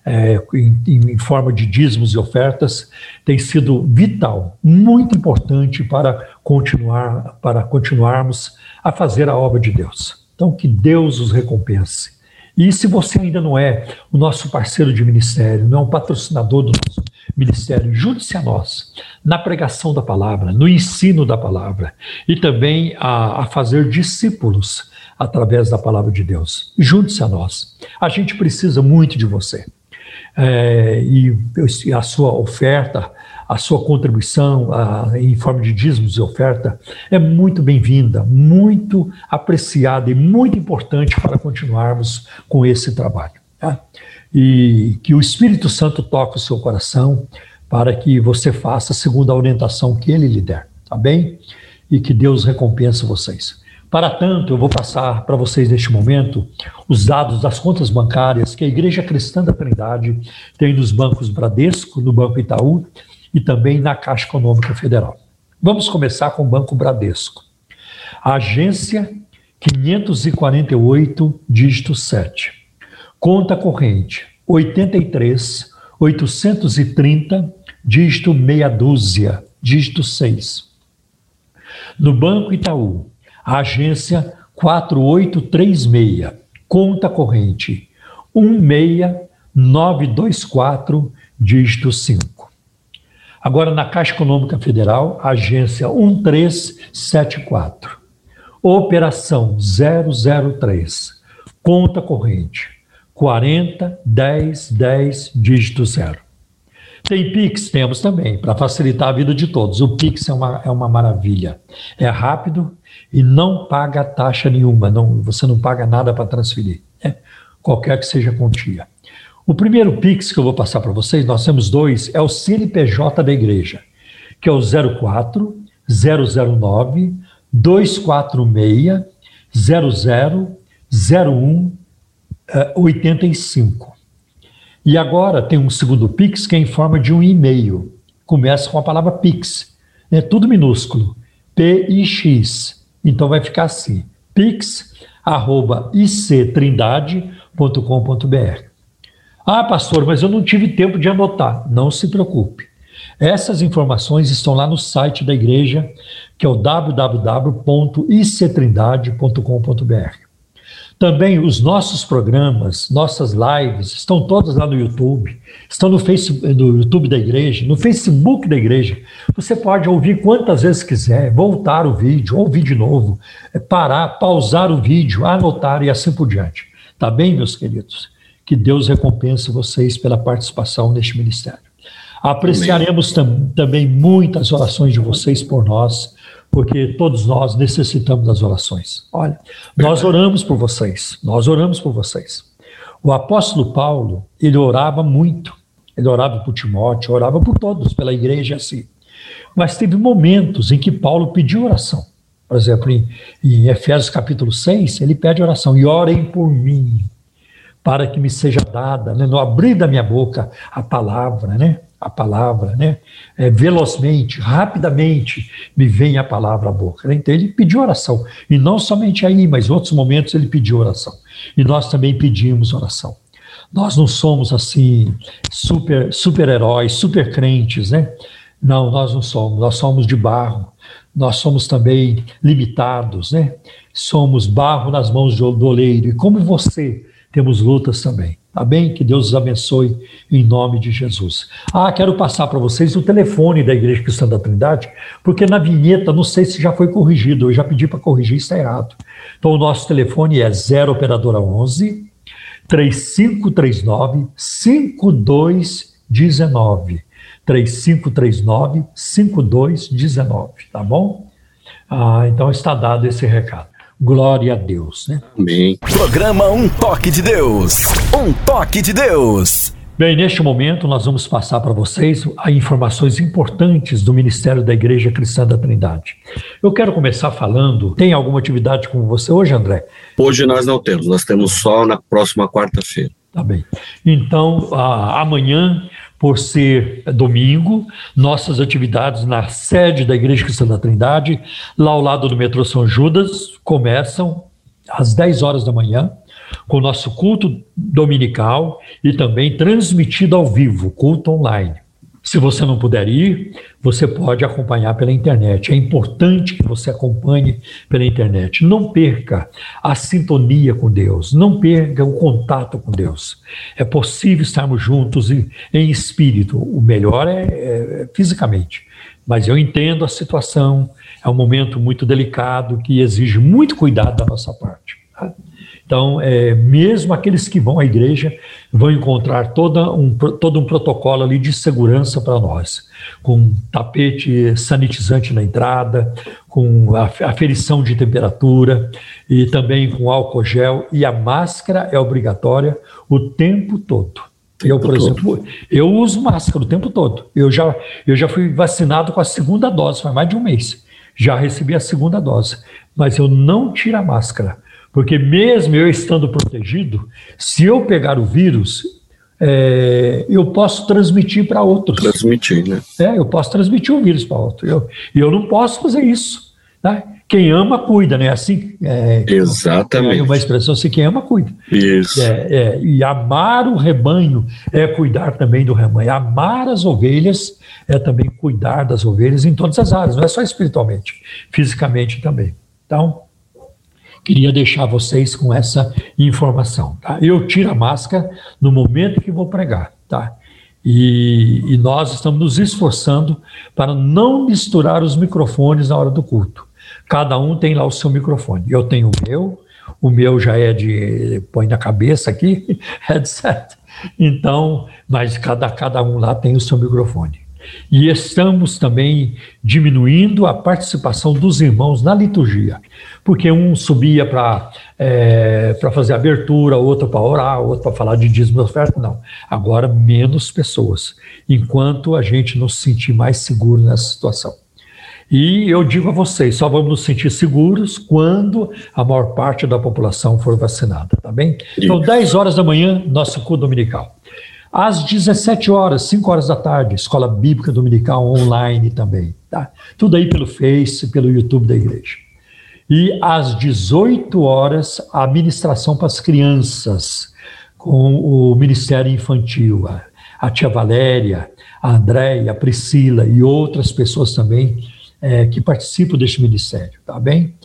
é, em, em, forma de dízimos e ofertas tem sido vital, muito importante para continuar, para continuarmos a fazer a obra de Deus. Então, que Deus os recompense. E se você ainda não é o nosso parceiro de ministério, não é um patrocinador do nosso ministério, junte-se a nós na pregação da palavra, no ensino da palavra e também a, a fazer discípulos através da palavra de Deus. Junte-se a nós. A gente precisa muito de você. É, e a sua oferta, a sua contribuição a, em forma de dízimos e oferta é muito bem-vinda, muito apreciada e muito importante para continuarmos com esse trabalho. Tá? E que o Espírito Santo toque o seu coração para que você faça segundo a orientação que ele lhe der, tá bem? E que Deus recompense vocês. Para tanto, eu vou passar para vocês neste momento os dados das contas bancárias que a Igreja Cristã da Trindade tem nos bancos Bradesco, no Banco Itaú e também na Caixa Econômica Federal. Vamos começar com o Banco Bradesco. Agência 548, dígito 7. Conta corrente 83 830, dígito meia dúzia, dígito 6. No Banco Itaú, agência 4836, conta corrente 16924, dígito 5. Agora, na Caixa Econômica Federal, agência 1374, operação 003, conta corrente 40 10 10 dígito zero. Tem Pix? Temos também, para facilitar a vida de todos. O Pix é uma, é uma maravilha. É rápido e não paga taxa nenhuma, não, você não paga nada para transferir, né? qualquer que seja a quantia. O primeiro Pix que eu vou passar para vocês, nós temos dois, é o CNPJ da igreja, que é o 04 009 246 0001 85. E agora tem um segundo Pix que é em forma de um e-mail. Começa com a palavra Pix. É tudo minúsculo. P-I-X. Então vai ficar assim: pix.ictrindade.com.br. Ah, pastor, mas eu não tive tempo de anotar. Não se preocupe. Essas informações estão lá no site da igreja, que é o www.ictrindade.com.br. Também os nossos programas, nossas lives, estão todas lá no YouTube, estão no, Facebook, no YouTube da igreja, no Facebook da igreja. Você pode ouvir quantas vezes quiser, voltar o vídeo, ouvir de novo, parar, pausar o vídeo, anotar e assim por diante. Tá bem, meus queridos? Que Deus recompense vocês pela participação neste ministério. Apreciaremos tam também muitas orações de vocês por nós, porque todos nós necessitamos das orações. Olha, nós oramos por vocês, nós oramos por vocês. O apóstolo Paulo, ele orava muito. Ele orava por Timóteo, orava por todos, pela igreja assim. Mas teve momentos em que Paulo pediu oração. Por exemplo, em, em Efésios capítulo 6, ele pede oração, e orem por mim para que me seja dada, né, no abrir da minha boca, a palavra, né? A palavra, né? É, velozmente, rapidamente me vem a palavra à boca. Né? Então ele pediu oração. E não somente aí, mas em outros momentos ele pediu oração. E nós também pedimos oração. Nós não somos assim, super, super heróis, super crentes, né? Não, nós não somos. Nós somos de barro. Nós somos também limitados, né? Somos barro nas mãos do oleiro. E como você, temos lutas também. Tá bem? Que Deus os abençoe em nome de Jesus. Ah, quero passar para vocês o telefone da Igreja Cristã da Trindade, porque na vinheta, não sei se já foi corrigido, eu já pedi para corrigir, está errado. Então, o nosso telefone é 0 Operadora 11 3539 5219. 3539 5219, tá bom? Ah, então está dado esse recado. Glória a Deus, né? Amém. Programa Um Toque de Deus. Um Toque de Deus. Bem, neste momento nós vamos passar para vocês informações importantes do Ministério da Igreja Cristã da Trindade. Eu quero começar falando, tem alguma atividade com você hoje, André? Hoje nós não temos, nós temos só na próxima quarta-feira. Tá bem. Então, amanhã por ser domingo, nossas atividades na sede da Igreja Cristã da Trindade, lá ao lado do metrô São Judas, começam às 10 horas da manhã, com o nosso culto dominical e também transmitido ao vivo, culto online. Se você não puder ir, você pode acompanhar pela internet. É importante que você acompanhe pela internet. Não perca a sintonia com Deus, não perca o contato com Deus. É possível estarmos juntos em espírito. O melhor é, é fisicamente. Mas eu entendo a situação, é um momento muito delicado que exige muito cuidado da nossa parte. Tá? Então, é, mesmo aqueles que vão à igreja vão encontrar toda um, todo um protocolo ali de segurança para nós, com tapete sanitizante na entrada, com a, aferição de temperatura e também com álcool gel e a máscara é obrigatória o tempo todo. Eu, por exemplo, eu uso máscara o tempo todo. Eu já, eu já fui vacinado com a segunda dose, faz mais de um mês. Já recebi a segunda dose, mas eu não tiro a máscara porque mesmo eu estando protegido, se eu pegar o vírus, é, eu posso transmitir para outros. Transmitir, né? É, eu posso transmitir o vírus para outro. E eu, eu não posso fazer isso. Né? Quem ama, cuida, né? Assim, é, Exatamente. É uma expressão assim, quem ama, cuida. Isso. É, é, e amar o rebanho é cuidar também do rebanho. Amar as ovelhas é também cuidar das ovelhas em todas as áreas, não é só espiritualmente, fisicamente também. Então, Queria deixar vocês com essa informação. Tá? Eu tiro a máscara no momento que vou pregar. Tá? E, e, nós estamos nos esforçando para não misturar os microfones na hora do culto. Cada um tem lá o seu microfone. Eu tenho o meu, o meu já é de põe na cabeça aqui, etc. Então, mas cada, cada um lá tem o seu microfone. E estamos também diminuindo a participação dos irmãos na liturgia, porque um subia para é, fazer abertura, outro para orar, outro para falar de dízimo oferta. Não, agora menos pessoas, enquanto a gente não se sentir mais seguro nessa situação. E eu digo a vocês, só vamos nos sentir seguros quando a maior parte da população for vacinada, tá bem? Então, 10 horas da manhã, nosso culto dominical. Às 17 horas, 5 horas da tarde, Escola Bíblica Dominical online também, tá? Tudo aí pelo Face, pelo YouTube da igreja. E às 18 horas, a ministração para as crianças, com o Ministério Infantil, a, a tia Valéria, a Andréia, a Priscila e outras pessoas também é, que participam deste ministério, tá bem?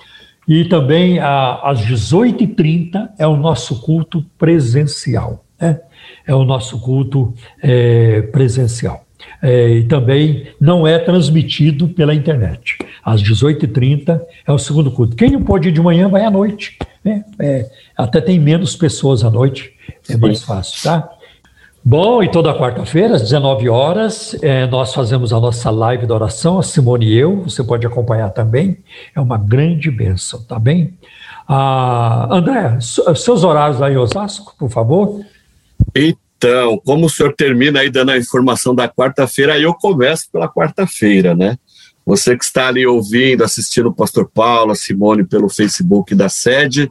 E também a, às 18h30 é o nosso culto presencial, né? É o nosso culto é, presencial. É, e também não é transmitido pela internet. Às 18h30 é o segundo culto. Quem não pode ir de manhã, vai à noite. Né? É, até tem menos pessoas à noite, é mais fácil, tá? Bom, e toda quarta-feira, às 19 horas, é, nós fazemos a nossa live da oração, a Simone e eu, você pode acompanhar também, é uma grande bênção, tá bem? Ah, André, seus horários lá em Osasco, por favor. Então, como o senhor termina aí dando a informação da quarta-feira, eu começo pela quarta-feira, né? Você que está ali ouvindo, assistindo o Pastor Paulo, a Simone pelo Facebook da sede,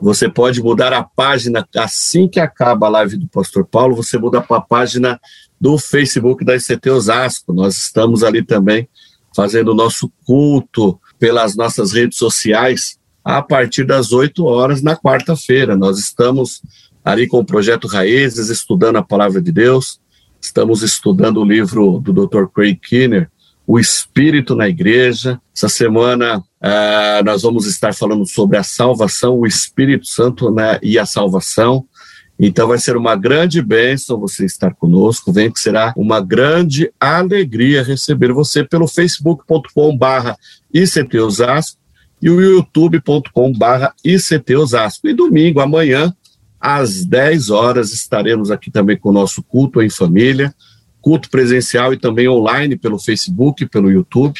você pode mudar a página assim que acaba a live do Pastor Paulo, você muda para a página do Facebook da ICT Osasco. Nós estamos ali também fazendo o nosso culto pelas nossas redes sociais a partir das 8 horas na quarta-feira. Nós estamos ali com o projeto Raízes, estudando a palavra de Deus. Estamos estudando o livro do Dr. Craig Kinner, O Espírito na Igreja. Essa semana Uh, nós vamos estar falando sobre a salvação, o Espírito Santo né, e a salvação. Então vai ser uma grande bênção você estar conosco. Vem que será uma grande alegria receber você pelo facebook.com barra ICT Osasco e o youtube.com barra ICT Osasco. E domingo, amanhã, às 10 horas, estaremos aqui também com o nosso culto em família, culto presencial e também online pelo Facebook, pelo YouTube.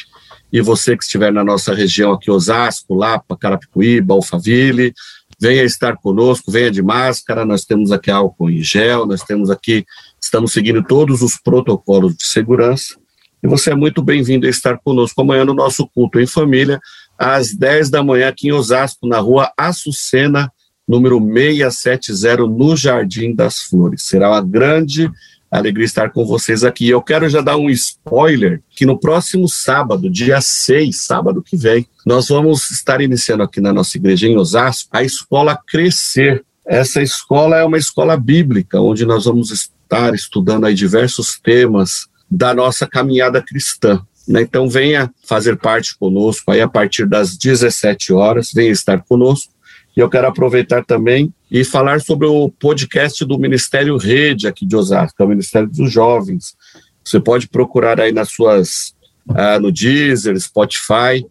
E você que estiver na nossa região aqui, Osasco, Lapa, Carapicuíba, Alphaville, venha estar conosco, venha de máscara, nós temos aqui álcool em gel, nós temos aqui, estamos seguindo todos os protocolos de segurança, e você é muito bem-vindo a estar conosco amanhã no nosso culto em família, às 10 da manhã aqui em Osasco, na rua Açucena, número 670, no Jardim das Flores. Será uma grande alegria estar com vocês aqui. Eu quero já dar um spoiler que no próximo sábado, dia 6, sábado que vem, nós vamos estar iniciando aqui na nossa igreja em Osasco a escola Crescer. Essa escola é uma escola bíblica, onde nós vamos estar estudando aí diversos temas da nossa caminhada cristã. Né? Então venha fazer parte conosco aí a partir das 17 horas, venha estar conosco. E eu quero aproveitar também e falar sobre o podcast do Ministério Rede aqui de Osasco, é o Ministério dos Jovens. Você pode procurar aí nas suas, uh, no Deezer, Spotify,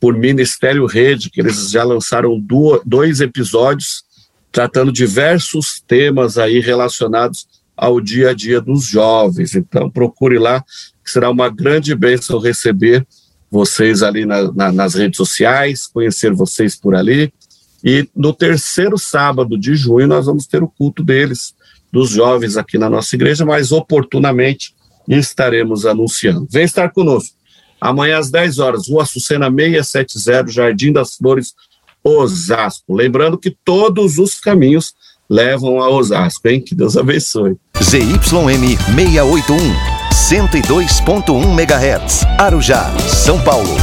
por Ministério Rede, que eles já lançaram do, dois episódios tratando diversos temas aí relacionados ao dia a dia dos jovens. Então, procure lá, que será uma grande bênção receber vocês ali na, na, nas redes sociais, conhecer vocês por ali e no terceiro sábado de junho nós vamos ter o culto deles, dos jovens aqui na nossa igreja, mas oportunamente estaremos anunciando. Vem estar conosco. Amanhã às 10 horas, Rua Sucena 670, Jardim das Flores, Osasco. Lembrando que todos os caminhos levam a Osasco, hein? Que Deus abençoe. ZYM 681, 102.1 MHz, Arujá, São Paulo.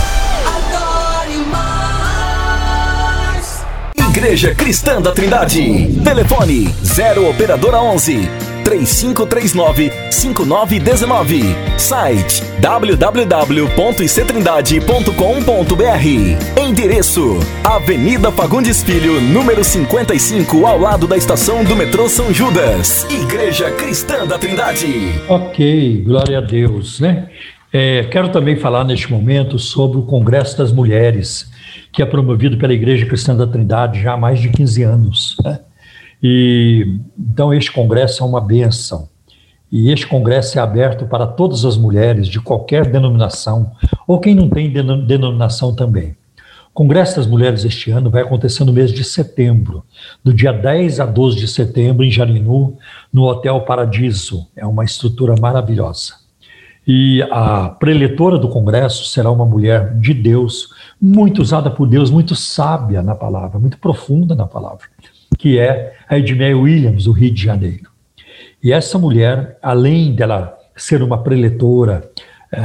Igreja Cristã da Trindade. Telefone 0 Operadora 11 3539 5919. Site www.ictrindade.com.br. Endereço: Avenida Fagundes Filho, número 55, ao lado da estação do metrô São Judas. Igreja Cristã da Trindade. Ok, glória a Deus, né? É, quero também falar neste momento sobre o Congresso das Mulheres, que é promovido pela Igreja Cristã da Trindade já há mais de 15 anos. Né? E então este congresso é uma benção. E este congresso é aberto para todas as mulheres de qualquer denominação, ou quem não tem denominação também. O Congresso das Mulheres este ano vai acontecer no mês de setembro, do dia 10 a 12 de setembro, em Jarinu, no Hotel Paradiso. É uma estrutura maravilhosa. E a preletora do Congresso será uma mulher de Deus, muito usada por Deus, muito sábia na palavra, muito profunda na palavra que é a Edmeia Williams, do Rio de Janeiro. E essa mulher, além dela ser uma preletora, é,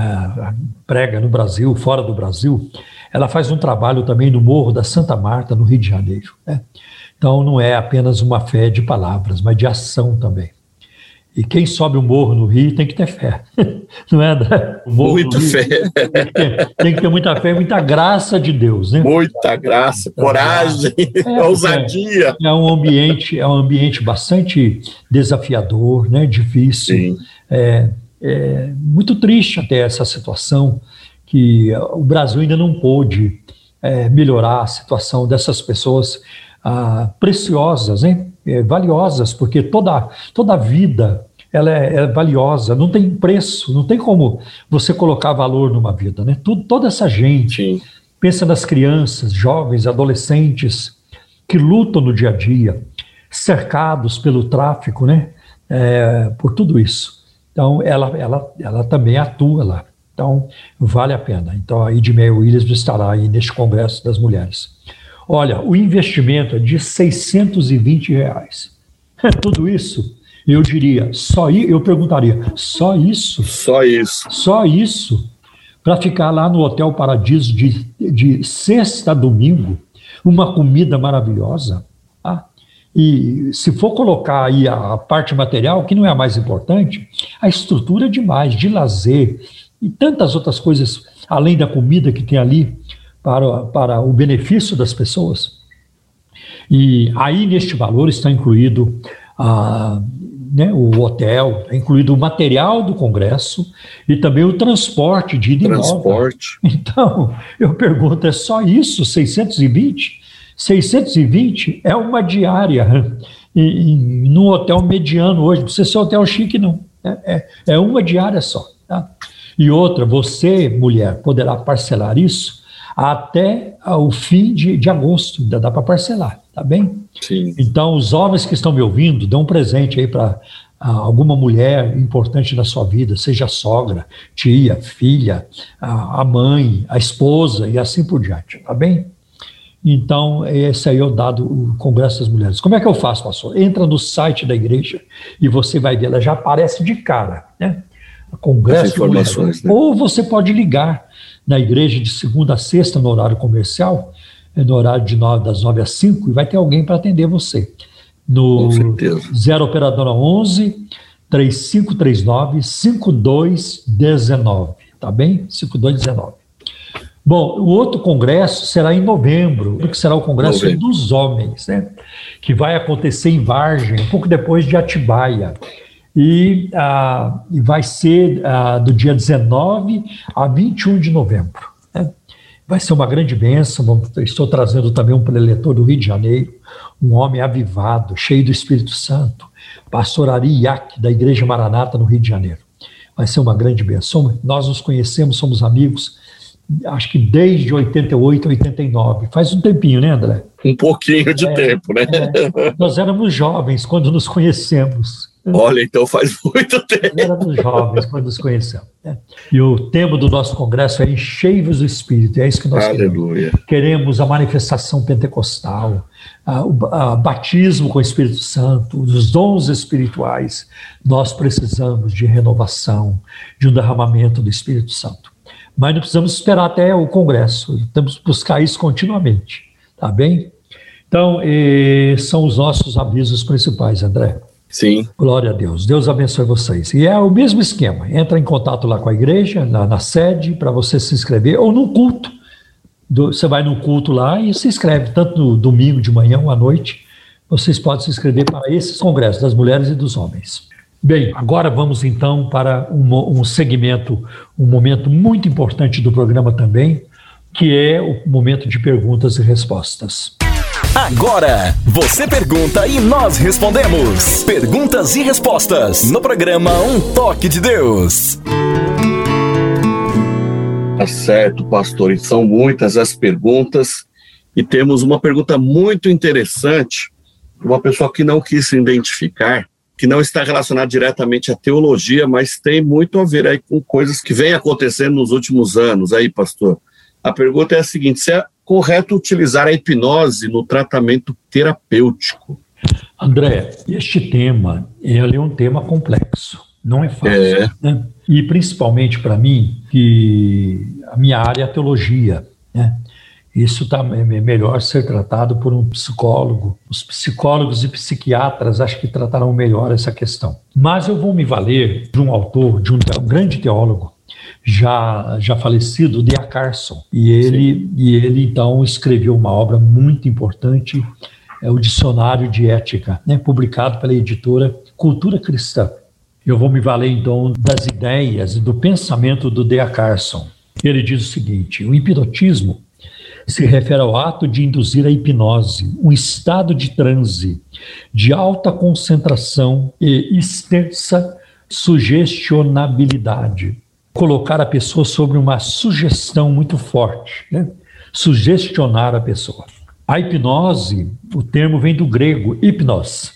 prega no Brasil, fora do Brasil, ela faz um trabalho também no Morro da Santa Marta, no Rio de Janeiro. Né? Então, não é apenas uma fé de palavras, mas de ação também. E quem sobe o morro no Rio tem que ter fé. Não é, André? Muita Rio, fé. Tem que, ter, tem que, ter, muita fé muita graça de Deus, né? Muita graça, muita coragem, é, ousadia. É, é, um ambiente, é um ambiente bastante desafiador, né? difícil. É, é muito triste até essa situação que o Brasil ainda não pôde é, melhorar a situação dessas pessoas ah, preciosas, hein? É, valiosas, porque toda, toda vida ela é, é, valiosa, não tem preço, não tem como você colocar valor numa vida. Né? Tudo, toda essa gente, Sim. pensa nas crianças, jovens, adolescentes, que lutam no dia a dia, cercados pelo tráfico, né? É, por tudo isso. Então, ela, ela, ela também atua lá. Então, vale a pena. Então, a Edmeia Williams estará aí neste Congresso das Mulheres. Olha, o investimento é de 620 reais. Tudo isso, eu diria, só eu perguntaria, só isso? Só isso. Só isso para ficar lá no Hotel Paradiso de, de sexta a domingo, uma comida maravilhosa. Ah, e se for colocar aí a parte material, que não é a mais importante, a estrutura é demais, de lazer e tantas outras coisas, além da comida que tem ali, para, para o benefício das pessoas. E aí, neste valor, está incluído a, né, o hotel, é incluído o material do Congresso e também o transporte de ida Transporte. Então, eu pergunto, é só isso, 620? 620 é uma diária em, em, num hotel mediano hoje, não precisa ser hotel chique, não. É, é, é uma diária só. Tá? E outra, você, mulher, poderá parcelar isso até o fim de, de agosto, ainda dá para parcelar, tá bem? Sim. Então, os homens que estão me ouvindo, dão um presente aí para alguma mulher importante na sua vida, seja a sogra, tia, filha, a, a mãe, a esposa e assim por diante, tá bem? Então, esse aí é o dado, o Congresso das Mulheres. Como é que eu faço, pastor? Entra no site da igreja e você vai ver, ela já aparece de cara, né? Congresso das Mulheres. Né? Ou você pode ligar na igreja de segunda a sexta, no horário comercial, é no horário de nove, das 9 às 5, e vai ter alguém para atender você. No 0 Operadora 11 3539 5219, tá bem? 5219. Bom, o outro congresso será em novembro, que será o Congresso novembro. dos Homens, né? que vai acontecer em Vargem, um pouco depois de Atibaia e, ah, e vai ser ah, do dia 19 a 21 de novembro. Né? Vai ser uma grande bênção. Estou trazendo também um preletor do Rio de Janeiro, um homem avivado, cheio do Espírito Santo, pastor Ari Iac, da Igreja Maranata, no Rio de Janeiro. Vai ser uma grande bênção. Nós nos conhecemos, somos amigos, acho que desde 88, 89. Faz um tempinho, né, André? Um pouquinho de é, tempo, né? É. Nós éramos jovens quando nos conhecemos. Olha, então faz muito tempo. Éramos jovens quando nos conhecemos. Né? E o tema do nosso congresso é Enchei-vos do Espírito. É isso que nós Aleluia. queremos. Queremos a manifestação pentecostal, a, o batismo com o Espírito Santo, os dons espirituais. Nós precisamos de renovação, de um derramamento do Espírito Santo. Mas não precisamos esperar até o congresso. Temos que buscar isso continuamente. Tá bem? Então, são os nossos avisos principais, André. Sim. Glória a Deus. Deus abençoe vocês. E é o mesmo esquema. Entra em contato lá com a igreja, na, na sede, para você se inscrever, ou no culto. Do, você vai no culto lá e se inscreve, tanto no domingo de manhã ou à noite. Vocês podem se inscrever para esses congressos das mulheres e dos homens. Bem, agora vamos então para um, um segmento, um momento muito importante do programa também, que é o momento de perguntas e respostas. Agora, você pergunta e nós respondemos. Perguntas e respostas no programa Um Toque de Deus. Tá certo, pastor. E são muitas as perguntas. E temos uma pergunta muito interessante, uma pessoa que não quis se identificar, que não está relacionada diretamente à teologia, mas tem muito a ver aí com coisas que vêm acontecendo nos últimos anos aí, pastor. A pergunta é a seguinte: se é correto utilizar a hipnose no tratamento terapêutico? André, este tema ele é um tema complexo, não é fácil. É. Né? E principalmente para mim, que a minha área é a teologia. Né? Isso tá, é melhor ser tratado por um psicólogo. Os psicólogos e psiquiatras acho que tratarão melhor essa questão. Mas eu vou me valer de um autor, de um, um grande teólogo, já, já falecido, D.A. Carson. E ele, e ele, então, escreveu uma obra muito importante, é o Dicionário de Ética, né, publicado pela editora Cultura Cristã. Eu vou me valer, então, das ideias e do pensamento do D.A. Carson. Ele diz o seguinte: o hipnotismo se refere ao ato de induzir a hipnose, um estado de transe, de alta concentração e extensa sugestionabilidade, colocar a pessoa sobre uma sugestão muito forte, né? sugestionar a pessoa. A hipnose, o termo vem do grego hipnos,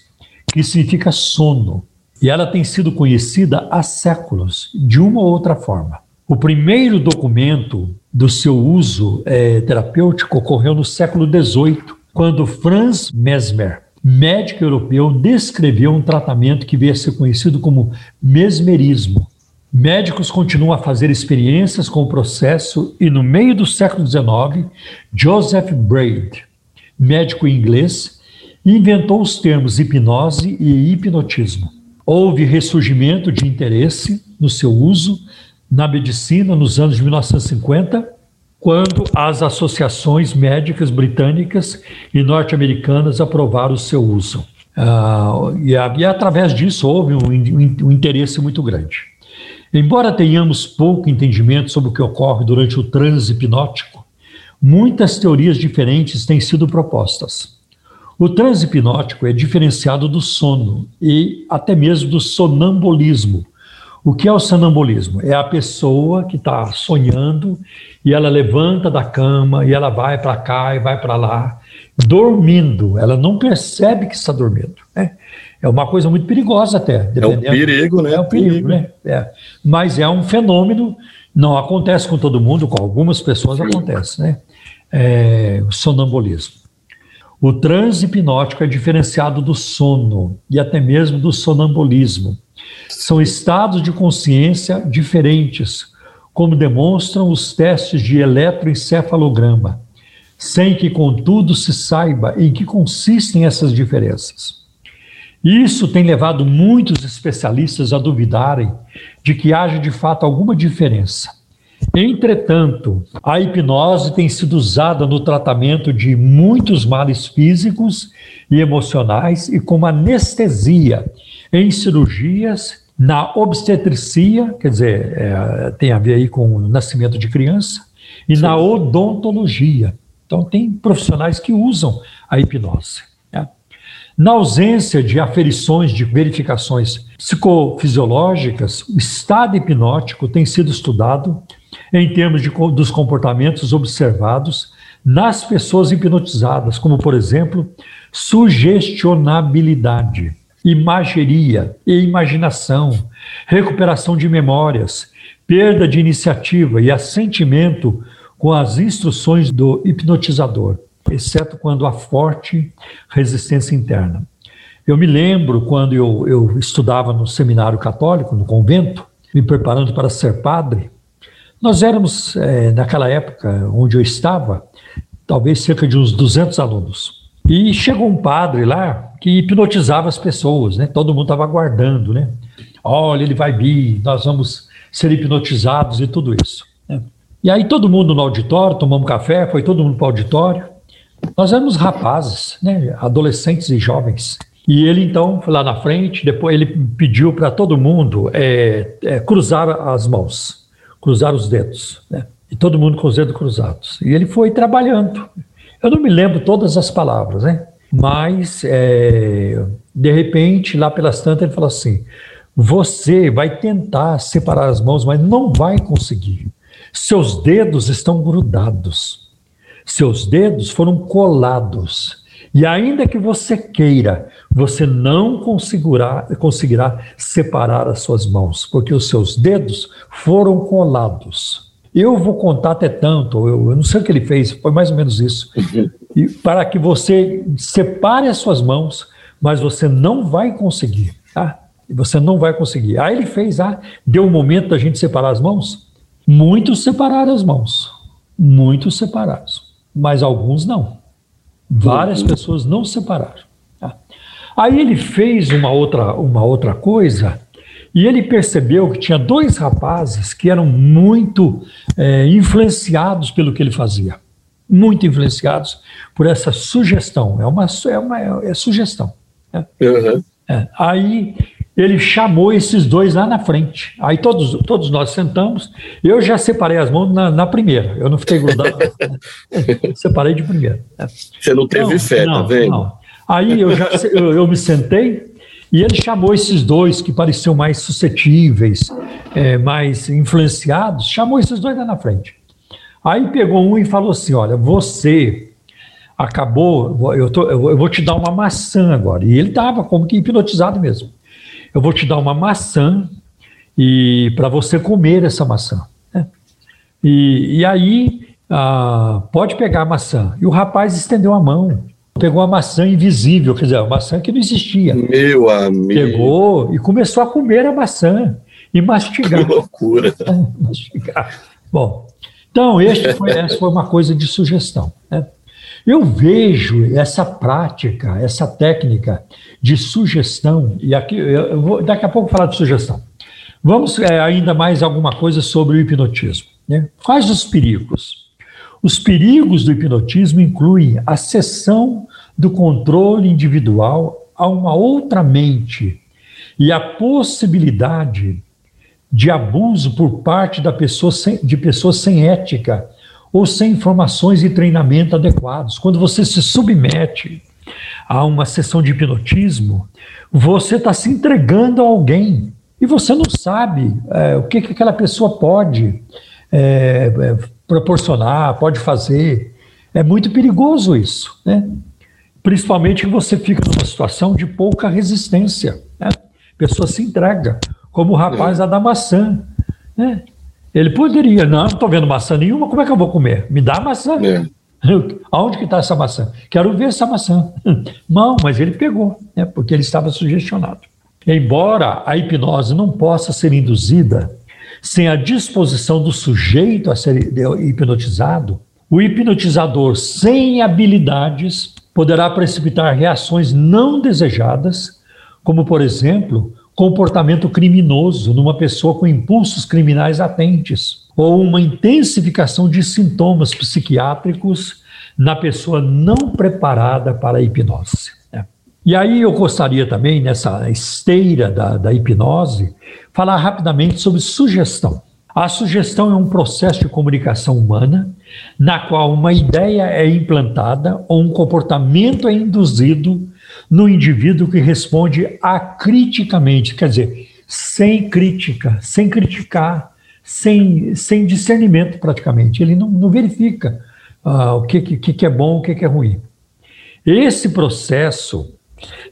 que significa sono, e ela tem sido conhecida há séculos, de uma ou outra forma. O primeiro documento do seu uso é, terapêutico ocorreu no século XVIII, quando Franz Mesmer, médico europeu, descreveu um tratamento que veio a ser conhecido como mesmerismo, Médicos continuam a fazer experiências com o processo e no meio do século XIX, Joseph Braid, médico inglês, inventou os termos hipnose e hipnotismo. Houve ressurgimento de interesse no seu uso na medicina nos anos de 1950, quando as associações médicas britânicas e norte-americanas aprovaram o seu uso. Uh, e, e, através disso houve um, um interesse muito grande. Embora tenhamos pouco entendimento sobre o que ocorre durante o transe hipnótico, muitas teorias diferentes têm sido propostas. O transe hipnótico é diferenciado do sono e até mesmo do sonambulismo. O que é o sonambulismo? É a pessoa que está sonhando e ela levanta da cama e ela vai para cá e vai para lá, dormindo. Ela não percebe que está dormindo. Né? É uma coisa muito perigosa até. É um perigo, né? É um perigo, perigo. né? É. Mas é um fenômeno, não acontece com todo mundo, com algumas pessoas acontece, né? É, o sonambulismo. O transe hipnótico é diferenciado do sono e até mesmo do sonambulismo. São estados de consciência diferentes, como demonstram os testes de eletroencefalograma, sem que, contudo, se saiba em que consistem essas diferenças. Isso tem levado muitos especialistas a duvidarem de que haja de fato alguma diferença. Entretanto, a hipnose tem sido usada no tratamento de muitos males físicos e emocionais e como anestesia em cirurgias, na obstetricia, quer dizer, é, tem a ver aí com o nascimento de criança, e Sim. na odontologia. Então, tem profissionais que usam a hipnose. Na ausência de aferições de verificações psicofisiológicas, o estado hipnótico tem sido estudado em termos de, dos comportamentos observados nas pessoas hipnotizadas, como, por exemplo, sugestionabilidade, imageria e imaginação, recuperação de memórias, perda de iniciativa e assentimento com as instruções do hipnotizador exceto quando há forte resistência interna. Eu me lembro quando eu, eu estudava no seminário católico, no convento, me preparando para ser padre. Nós éramos, é, naquela época onde eu estava, talvez cerca de uns 200 alunos. E chegou um padre lá que hipnotizava as pessoas, né? Todo mundo estava aguardando, né? Olha, ele vai vir, nós vamos ser hipnotizados e tudo isso. Né? E aí todo mundo no auditório, tomamos café, foi todo mundo para o auditório. Nós éramos rapazes, né? Adolescentes e jovens. E ele então foi lá na frente, depois ele pediu para todo mundo é, é, cruzar as mãos, cruzar os dedos, né? E todo mundo com os dedos cruzados. E ele foi trabalhando. Eu não me lembro todas as palavras, né? Mas, é, de repente, lá pelas tantas, ele falou assim: você vai tentar separar as mãos, mas não vai conseguir. Seus dedos estão grudados. Seus dedos foram colados. E ainda que você queira, você não conseguirá, conseguirá separar as suas mãos, porque os seus dedos foram colados. Eu vou contar até tanto, eu, eu não sei o que ele fez, foi mais ou menos isso. E para que você separe as suas mãos, mas você não vai conseguir. Tá? Você não vai conseguir. Aí ele fez, ah, deu o um momento da gente separar as mãos? Muitos separaram as mãos. Muitos separados. Mas alguns não. Várias uhum. pessoas não separaram. Tá? Aí ele fez uma outra, uma outra coisa e ele percebeu que tinha dois rapazes que eram muito é, influenciados pelo que ele fazia. Muito influenciados por essa sugestão. É uma, é uma é sugestão. Né? Uhum. É. Aí ele chamou esses dois lá na frente. Aí todos, todos nós sentamos. Eu já separei as mãos na, na primeira. Eu não fiquei grudado. Separei de primeira. Você não teve não, fé, tá não, tá vendo? Não. Aí eu, já, eu, eu, me sentei e ele chamou esses dois que pareciam mais suscetíveis, é, mais influenciados, chamou esses dois lá na frente. Aí pegou um e falou assim: Olha, você acabou, eu, tô, eu vou te dar uma maçã agora. E ele estava como que hipnotizado mesmo eu vou te dar uma maçã e para você comer essa maçã. Né? E, e aí ah, pode pegar a maçã. E o rapaz estendeu a mão, pegou a maçã invisível, quer dizer, a maçã que não existia. Meu amigo. Pegou e começou a comer a maçã e mastigar. Que loucura. mastigar. Bom, então foi, essa foi uma coisa de sugestão. Né? Eu vejo essa prática, essa técnica de sugestão, e aqui eu vou daqui a pouco falar de sugestão. Vamos é, ainda mais alguma coisa sobre o hipnotismo. Né? Quais os perigos? Os perigos do hipnotismo incluem a cessão do controle individual a uma outra mente e a possibilidade de abuso por parte da pessoa sem, de pessoas sem ética ou sem informações e treinamento adequados. Quando você se submete a uma sessão de hipnotismo, você está se entregando a alguém e você não sabe é, o que, que aquela pessoa pode é, é, proporcionar, pode fazer. É muito perigoso isso, né? Principalmente que você fica numa situação de pouca resistência. Né? A pessoa se entrega, como o rapaz é. da maçã. Né? Ele poderia, não, não estou vendo maçã nenhuma, como é que eu vou comer? Me dá maçã. É. Aonde que está essa maçã? Quero ver essa maçã. Não, mas ele pegou, né, porque ele estava sugestionado. Embora a hipnose não possa ser induzida sem a disposição do sujeito a ser hipnotizado, o hipnotizador sem habilidades poderá precipitar reações não desejadas, como, por exemplo, comportamento criminoso numa pessoa com impulsos criminais latentes, ou uma intensificação de sintomas psiquiátricos na pessoa não preparada para a hipnose. E aí eu gostaria também, nessa esteira da, da hipnose, falar rapidamente sobre sugestão. A sugestão é um processo de comunicação humana na qual uma ideia é implantada ou um comportamento é induzido no indivíduo que responde acriticamente, quer dizer, sem crítica, sem criticar, sem, sem discernimento praticamente. Ele não, não verifica uh, o que, que, que é bom, o que, que é ruim. Esse processo,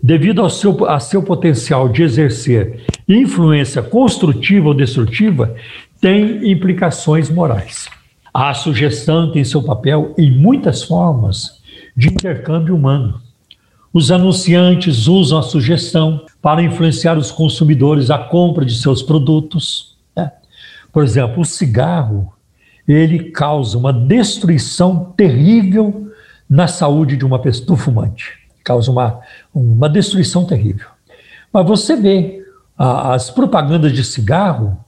devido ao seu, a seu potencial de exercer influência construtiva ou destrutiva, tem implicações morais. A sugestão tem seu papel em muitas formas de intercâmbio humano. Os anunciantes usam a sugestão para influenciar os consumidores à compra de seus produtos. Né? Por exemplo, o cigarro ele causa uma destruição terrível na saúde de uma pessoa fumante. Causa uma, uma destruição terrível. Mas você vê, a, as propagandas de cigarro,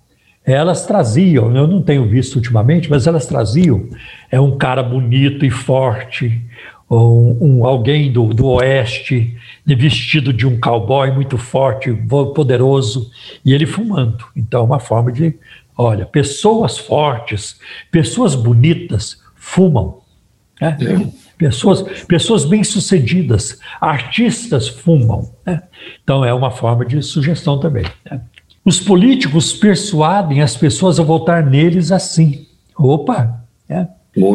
elas traziam, eu não tenho visto ultimamente, mas elas traziam é um cara bonito e forte, um, um alguém do, do oeste, vestido de um cowboy muito forte, poderoso, e ele fumando. Então, é uma forma de, olha, pessoas fortes, pessoas bonitas fumam. Né? É. Pessoas, pessoas bem-sucedidas, artistas fumam. Né? Então, é uma forma de sugestão também. Né? Os políticos persuadem as pessoas a votar neles assim. Opa! Né?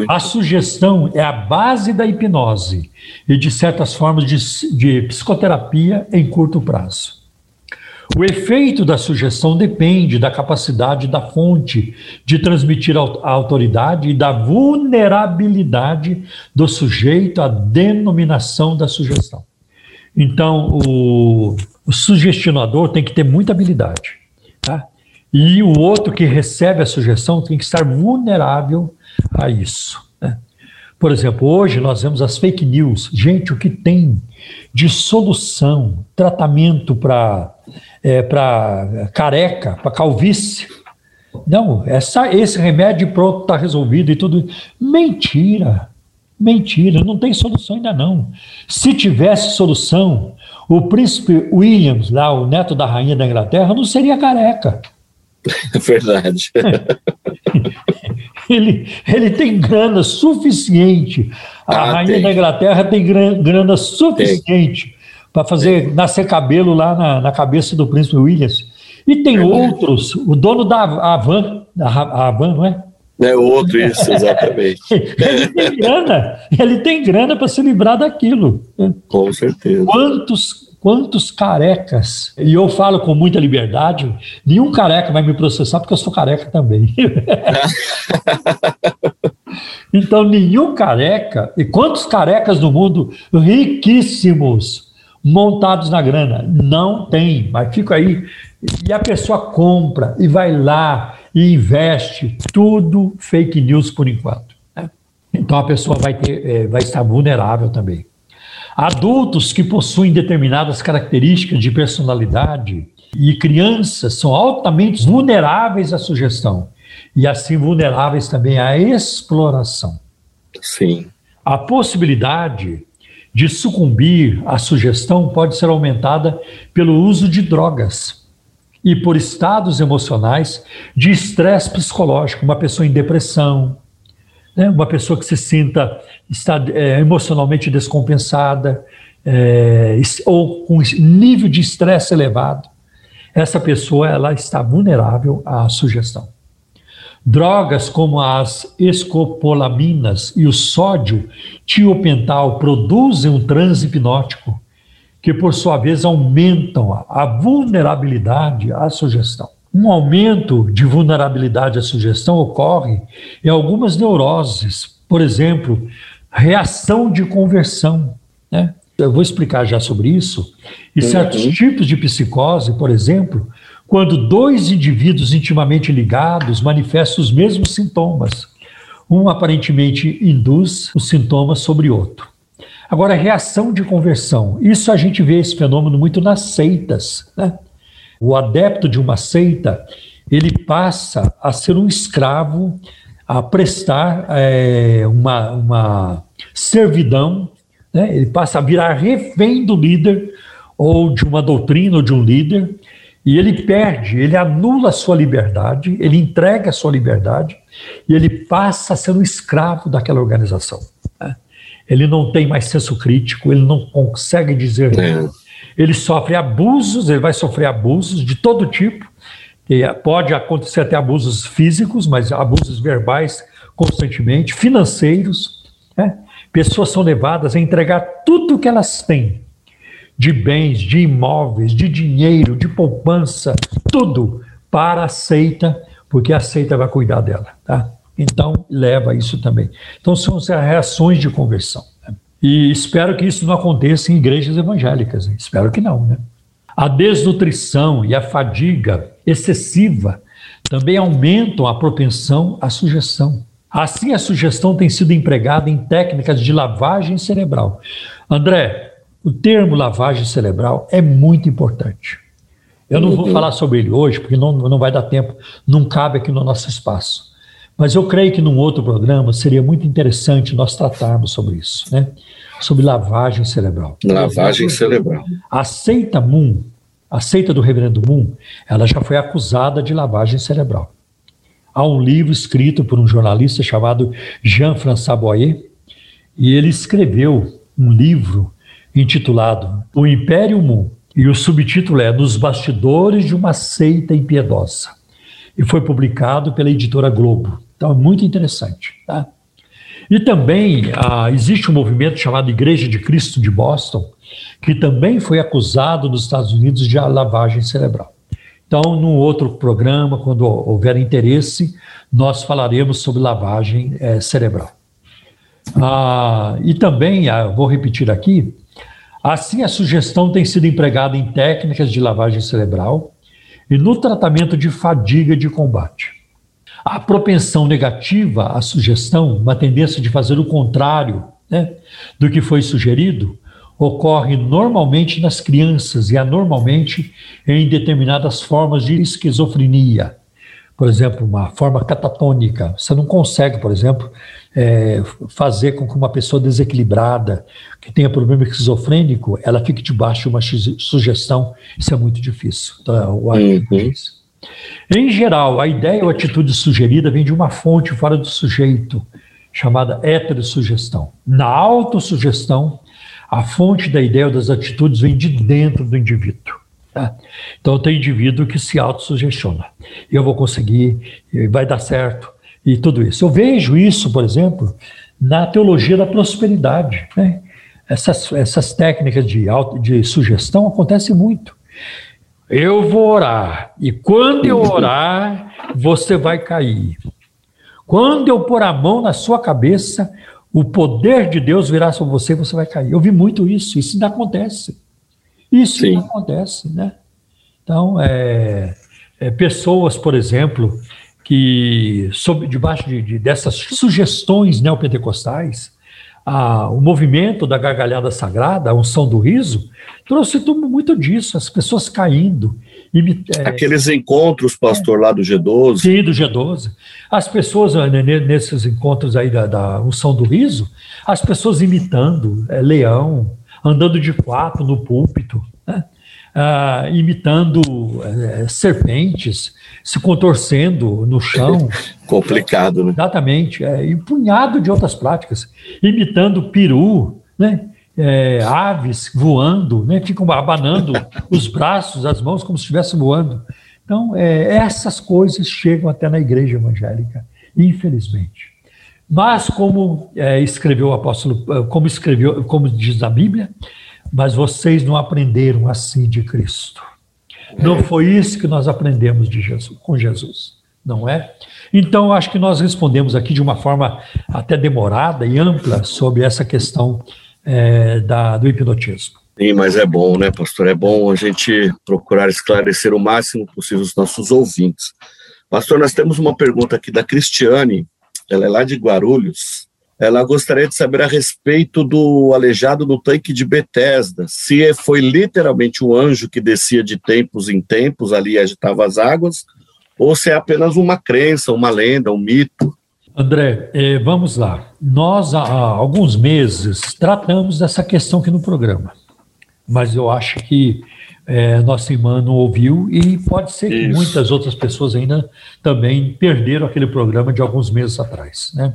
A sugestão é a base da hipnose e de certas formas de, de psicoterapia em curto prazo. O efeito da sugestão depende da capacidade da fonte de transmitir a autoridade e da vulnerabilidade do sujeito à denominação da sugestão. Então, o, o sugestionador tem que ter muita habilidade. Tá? E o outro que recebe a sugestão tem que estar vulnerável a isso. Né? Por exemplo, hoje nós vemos as fake news. Gente, o que tem de solução, tratamento para é, careca, para calvície. Não, essa, esse remédio pronto está resolvido e tudo. Mentira. Mentira, não tem solução ainda não. Se tivesse solução, o príncipe Williams, lá, o neto da rainha da Inglaterra, não seria careca. Verdade. ele, ele tem grana suficiente. A ah, rainha tem. da Inglaterra tem grana suficiente para fazer nascer cabelo lá na, na cabeça do príncipe Williams. E tem outros, o dono da Avan, a Avan, não é? É outro, isso, exatamente. ele tem grana, ele tem grana para se livrar daquilo. Com certeza. Quantos quantos carecas, e eu falo com muita liberdade, nenhum careca vai me processar porque eu sou careca também. então, nenhum careca, e quantos carecas no mundo riquíssimos, montados na grana? Não tem, mas fica aí. E a pessoa compra e vai lá e investe, tudo fake news por enquanto. Né? Então a pessoa vai, ter, é, vai estar vulnerável também. Adultos que possuem determinadas características de personalidade e crianças são altamente vulneráveis à sugestão e assim vulneráveis também à exploração. Sim. A possibilidade de sucumbir à sugestão pode ser aumentada pelo uso de drogas e por estados emocionais de estresse psicológico, uma pessoa em depressão, né? uma pessoa que se sinta está, é, emocionalmente descompensada é, ou com nível de estresse elevado, essa pessoa ela está vulnerável à sugestão. Drogas como as escopolaminas e o sódio tiopental produzem um transe hipnótico que, por sua vez, aumentam a vulnerabilidade à sugestão. Um aumento de vulnerabilidade à sugestão ocorre em algumas neuroses, por exemplo, reação de conversão. Né? Eu vou explicar já sobre isso. E certos tipos de psicose, por exemplo, quando dois indivíduos intimamente ligados manifestam os mesmos sintomas. Um aparentemente induz os sintomas sobre outro. Agora, reação de conversão. Isso a gente vê esse fenômeno muito nas seitas. Né? O adepto de uma seita, ele passa a ser um escravo, a prestar é, uma, uma servidão, né? ele passa a virar refém do líder, ou de uma doutrina, ou de um líder, e ele perde, ele anula a sua liberdade, ele entrega a sua liberdade, e ele passa a ser um escravo daquela organização. Né? Ele não tem mais senso crítico, ele não consegue dizer é ele sofre abusos, ele vai sofrer abusos de todo tipo. E pode acontecer até abusos físicos, mas abusos verbais constantemente, financeiros. Né? Pessoas são levadas a entregar tudo que elas têm de bens, de imóveis, de dinheiro, de poupança, tudo para a seita, porque a seita vai cuidar dela. Tá? Então, leva isso também. Então, são as reações de conversão. E espero que isso não aconteça em igrejas evangélicas. Espero que não, né? A desnutrição e a fadiga excessiva também aumentam a propensão à sugestão. Assim, a sugestão tem sido empregada em técnicas de lavagem cerebral. André, o termo lavagem cerebral é muito importante. Eu não vou uhum. falar sobre ele hoje, porque não, não vai dar tempo, não cabe aqui no nosso espaço. Mas eu creio que num outro programa seria muito interessante nós tratarmos sobre isso, né? Sobre lavagem cerebral. Lavagem cerebral. A seita Moon, a seita do reverendo Moon, ela já foi acusada de lavagem cerebral. Há um livro escrito por um jornalista chamado Jean-François Boyer, e ele escreveu um livro intitulado O Império Moon, e o subtítulo é Nos Bastidores de uma Seita Impiedosa. E foi publicado pela editora Globo. Então é muito interessante. Tá? E também ah, existe um movimento chamado Igreja de Cristo de Boston, que também foi acusado nos Estados Unidos de lavagem cerebral. Então, num outro programa, quando houver interesse, nós falaremos sobre lavagem é, cerebral. Ah, e também, ah, vou repetir aqui, assim a sugestão tem sido empregada em técnicas de lavagem cerebral e no tratamento de fadiga de combate. A propensão negativa à sugestão, uma tendência de fazer o contrário né, do que foi sugerido, ocorre normalmente nas crianças e anormalmente em determinadas formas de esquizofrenia. Por exemplo, uma forma catatônica. Você não consegue, por exemplo, é, fazer com que uma pessoa desequilibrada, que tenha problema esquizofrênico, ela fique debaixo de uma sugestão. Isso é muito difícil. Então, o uhum. Em geral, a ideia ou atitude sugerida vem de uma fonte fora do sujeito, chamada heterossugestão. Na autossugestão, a fonte da ideia ou das atitudes vem de dentro do indivíduo. Tá? Então, tem indivíduo que se autossugestiona. Eu vou conseguir, vai dar certo, e tudo isso. Eu vejo isso, por exemplo, na teologia da prosperidade. Né? Essas, essas técnicas de, auto, de sugestão acontecem muito. Eu vou orar, e quando eu orar, você vai cair. Quando eu pôr a mão na sua cabeça, o poder de Deus virá sobre você e você vai cair. Eu vi muito isso, isso ainda acontece. Isso Sim. ainda acontece, né? Então, é, é, pessoas, por exemplo, que, sob, debaixo de, de, dessas sugestões neopentecostais, a, o movimento da gargalhada sagrada, a unção do riso, trouxe muito disso, as pessoas caindo, é, Aqueles encontros, pastor, lá do G12. Sim, do G12. As pessoas, né, nesses encontros aí da, da unção do riso, as pessoas imitando é, leão, andando de quatro no púlpito, né? Ah, imitando é, serpentes, se contorcendo no chão. Complicado, né? Exatamente. É, e um punhado de outras práticas. Imitando peru, né? é, aves voando, né, ficam abanando os braços, as mãos, como se estivesse voando. Então, é, essas coisas chegam até na igreja evangélica, infelizmente. Mas, como é, escreveu o apóstolo, como escreveu, como diz a Bíblia, mas vocês não aprenderam assim de Cristo. Não foi isso que nós aprendemos de Jesus, com Jesus, não é? Então, acho que nós respondemos aqui de uma forma até demorada e ampla sobre essa questão é, da, do hipnotismo. Sim, mas é bom, né, pastor? É bom a gente procurar esclarecer o máximo possível os nossos ouvintes. Pastor, nós temos uma pergunta aqui da Cristiane, ela é lá de Guarulhos. Ela gostaria de saber a respeito do aleijado no tanque de Betesda, se foi literalmente um anjo que descia de tempos em tempos ali e agitava as águas, ou se é apenas uma crença, uma lenda, um mito. André, eh, vamos lá. Nós, há alguns meses, tratamos dessa questão aqui no programa, mas eu acho que eh, nossa irmã não ouviu e pode ser Isso. que muitas outras pessoas ainda também perderam aquele programa de alguns meses atrás. Né?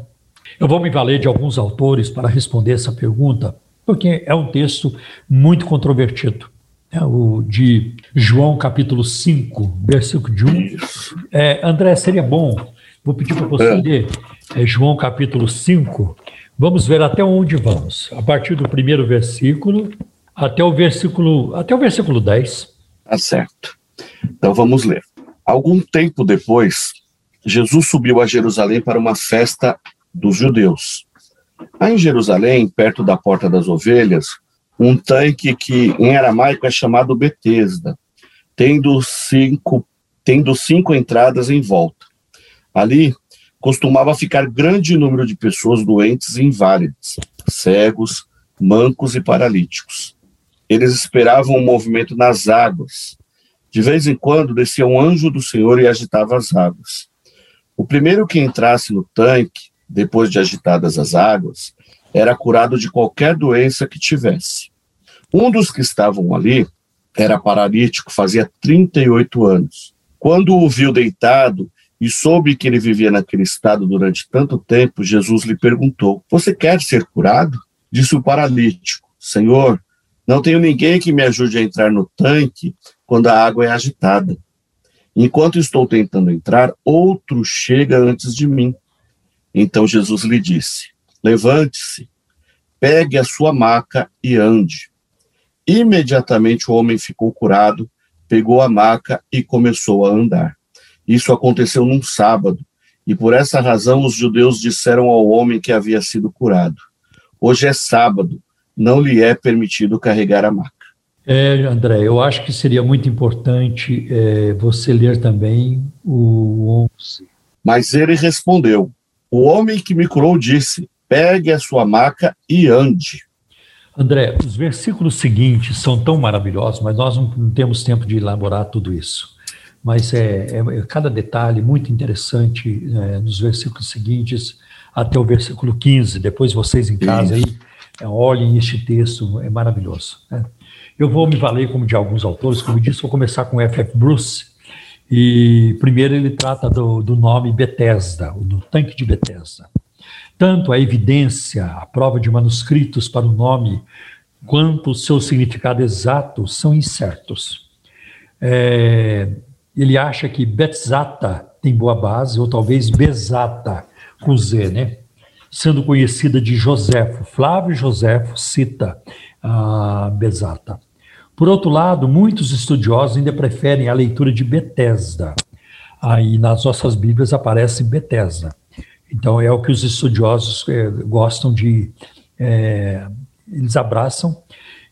Eu vou me valer de alguns autores para responder essa pergunta, porque é um texto muito controvertido. É o de João capítulo 5, versículo de 1. É, André, seria bom Vou pedir para você é. ler é, João capítulo 5. Vamos ver até onde vamos. A partir do primeiro versículo até o versículo, até o versículo 10. Tá certo. Então vamos ler. Algum tempo depois, Jesus subiu a Jerusalém para uma festa dos judeus. Há em Jerusalém, perto da Porta das Ovelhas, um tanque que em aramaico é chamado Betesda, tendo cinco, tendo cinco entradas em volta. Ali costumava ficar grande número de pessoas doentes e inválidas, cegos, mancos e paralíticos. Eles esperavam um movimento nas águas. De vez em quando descia um anjo do Senhor e agitava as águas. O primeiro que entrasse no tanque, depois de agitadas as águas, era curado de qualquer doença que tivesse. Um dos que estavam ali era paralítico, fazia 38 anos. Quando o viu deitado e soube que ele vivia naquele estado durante tanto tempo, Jesus lhe perguntou: Você quer ser curado? Disse o paralítico: Senhor, não tenho ninguém que me ajude a entrar no tanque quando a água é agitada. Enquanto estou tentando entrar, outro chega antes de mim. Então Jesus lhe disse: Levante-se, pegue a sua maca e ande. Imediatamente o homem ficou curado, pegou a maca e começou a andar. Isso aconteceu num sábado, e por essa razão os judeus disseram ao homem que havia sido curado: Hoje é sábado, não lhe é permitido carregar a maca. É, André, eu acho que seria muito importante é, você ler também o 11. Mas ele respondeu: O homem que me curou disse: Pegue a sua maca e ande. André, os versículos seguintes são tão maravilhosos, mas nós não temos tempo de elaborar tudo isso. Mas é, é, é cada detalhe muito interessante é, nos versículos seguintes até o versículo 15. Depois vocês em casa aí é, olhem este texto, é maravilhoso. Né? Eu vou me valer como de alguns autores, como disse, vou começar com F. F. Bruce. E primeiro ele trata do, do nome Bethesda, do tanque de Bethesda. Tanto a evidência, a prova de manuscritos para o nome, quanto o seu significado exato são incertos. É, ele acha que Betzata tem boa base, ou talvez Bezata, com Z, né? Sendo conhecida de Joséfo. Flávio Joséfo cita a Bezata. Por outro lado, muitos estudiosos ainda preferem a leitura de Betesda. Aí nas nossas Bíblias aparece Betesda. Então é o que os estudiosos é, gostam de, é, eles abraçam.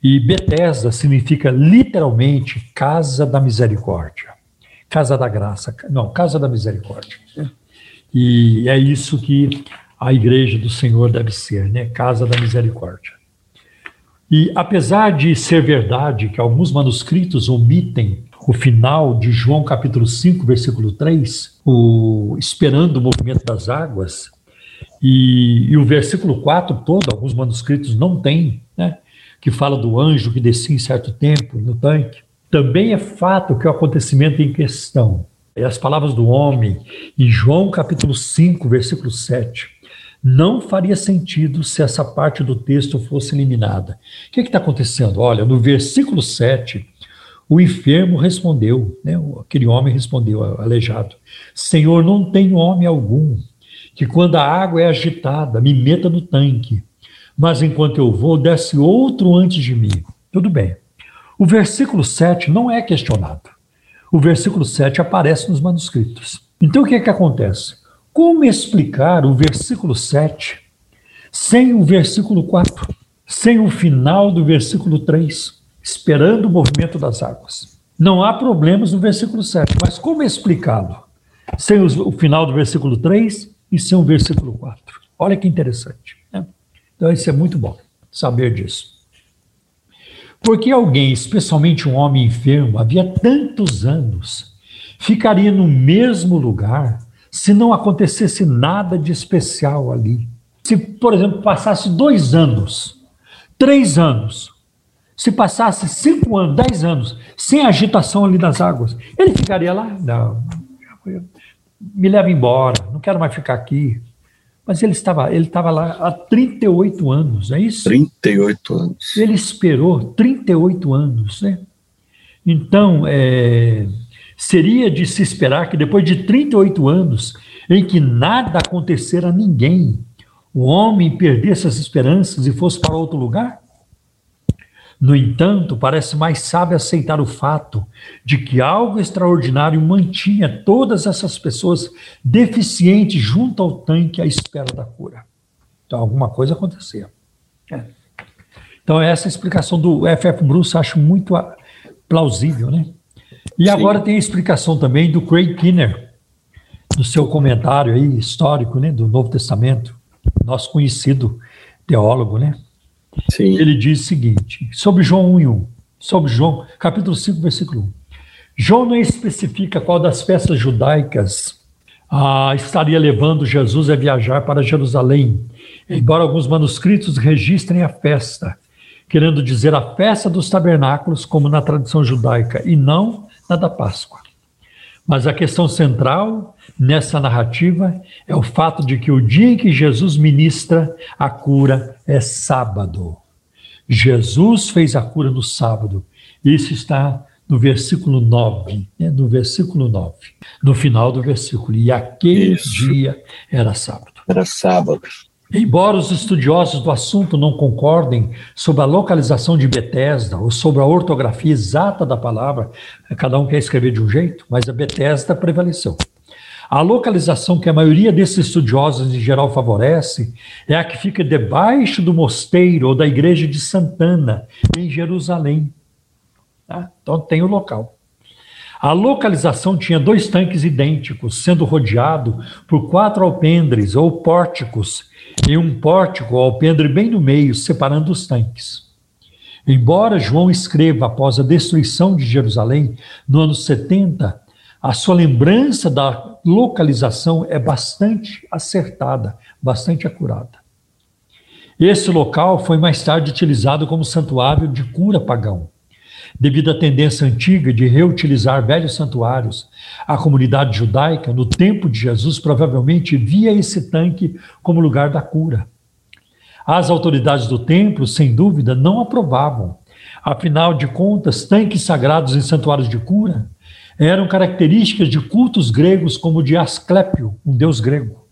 E Betesda significa literalmente casa da misericórdia, casa da graça, não, casa da misericórdia. E é isso que a igreja do Senhor deve ser, né? Casa da misericórdia. E apesar de ser verdade que alguns manuscritos omitem o final de João capítulo 5, versículo 3, o esperando o movimento das águas, e, e o versículo 4 todo, alguns manuscritos não têm, né, que fala do anjo que descia em certo tempo no tanque. Também é fato que o acontecimento em questão, e as palavras do homem, em João capítulo 5, versículo 7, não faria sentido se essa parte do texto fosse eliminada. O que está acontecendo? Olha, no versículo 7, o enfermo respondeu, né, aquele homem respondeu, aleijado: Senhor, não tenho homem algum que, quando a água é agitada, me meta no tanque, mas enquanto eu vou, desce outro antes de mim. Tudo bem. O versículo 7 não é questionado. O versículo 7 aparece nos manuscritos. Então o que é que acontece? Como explicar o versículo 7 sem o versículo 4, sem o final do versículo 3? esperando o movimento das águas. Não há problemas no versículo 7, mas como explicá-lo? Sem o final do versículo 3 e sem o versículo 4. Olha que interessante. Né? Então, isso é muito bom, saber disso. Porque alguém, especialmente um homem enfermo, havia tantos anos, ficaria no mesmo lugar se não acontecesse nada de especial ali. Se, por exemplo, passasse dois anos, três anos, se passasse cinco anos, dez anos, sem agitação ali das águas, ele ficaria lá? Não. Me leva embora, não quero mais ficar aqui. Mas ele estava, ele estava lá há 38 anos, é isso? 38 anos. Ele esperou 38 anos, né? Então, é, seria de se esperar que depois de 38 anos, em que nada acontecera a ninguém, o homem perdesse as esperanças e fosse para outro lugar? No entanto, parece mais sábio aceitar o fato de que algo extraordinário mantinha todas essas pessoas deficientes junto ao tanque à espera da cura. Então, alguma coisa acontecia. É. Então, essa explicação do F.F. Bruce acho muito plausível, né? E Sim. agora tem a explicação também do Craig Kinner, no seu comentário aí histórico, né, do Novo Testamento, nosso conhecido teólogo, né? Sim. Ele diz o seguinte, sobre João 1 e 1, sobre João, capítulo 5, versículo 1. João não especifica qual das festas judaicas ah, estaria levando Jesus a viajar para Jerusalém, embora alguns manuscritos registrem a festa, querendo dizer a festa dos tabernáculos, como na tradição judaica, e não na da Páscoa. Mas a questão central nessa narrativa é o fato de que o dia em que Jesus ministra a cura é sábado. Jesus fez a cura no sábado. Isso está no versículo 9, né? no versículo 9, no final do versículo. E aquele Isso. dia era sábado. Era sábado. Embora os estudiosos do assunto não concordem sobre a localização de Betesda ou sobre a ortografia exata da palavra, cada um quer escrever de um jeito, mas a Betesda prevaleceu. A localização que a maioria desses estudiosos em geral favorece é a que fica debaixo do mosteiro ou da igreja de Santana, em Jerusalém. Tá? Então tem o local. A localização tinha dois tanques idênticos, sendo rodeado por quatro alpendres ou pórticos, e um pórtico ou alpendre bem no meio, separando os tanques. Embora João escreva após a destruição de Jerusalém, no ano 70, a sua lembrança da localização é bastante acertada, bastante acurada. Esse local foi mais tarde utilizado como santuário de cura pagão. Devido à tendência antiga de reutilizar velhos santuários, a comunidade judaica, no tempo de Jesus, provavelmente via esse tanque como lugar da cura. As autoridades do templo, sem dúvida, não aprovavam. Afinal de contas, tanques sagrados em santuários de cura eram características de cultos gregos como o de Asclépio, um deus grego.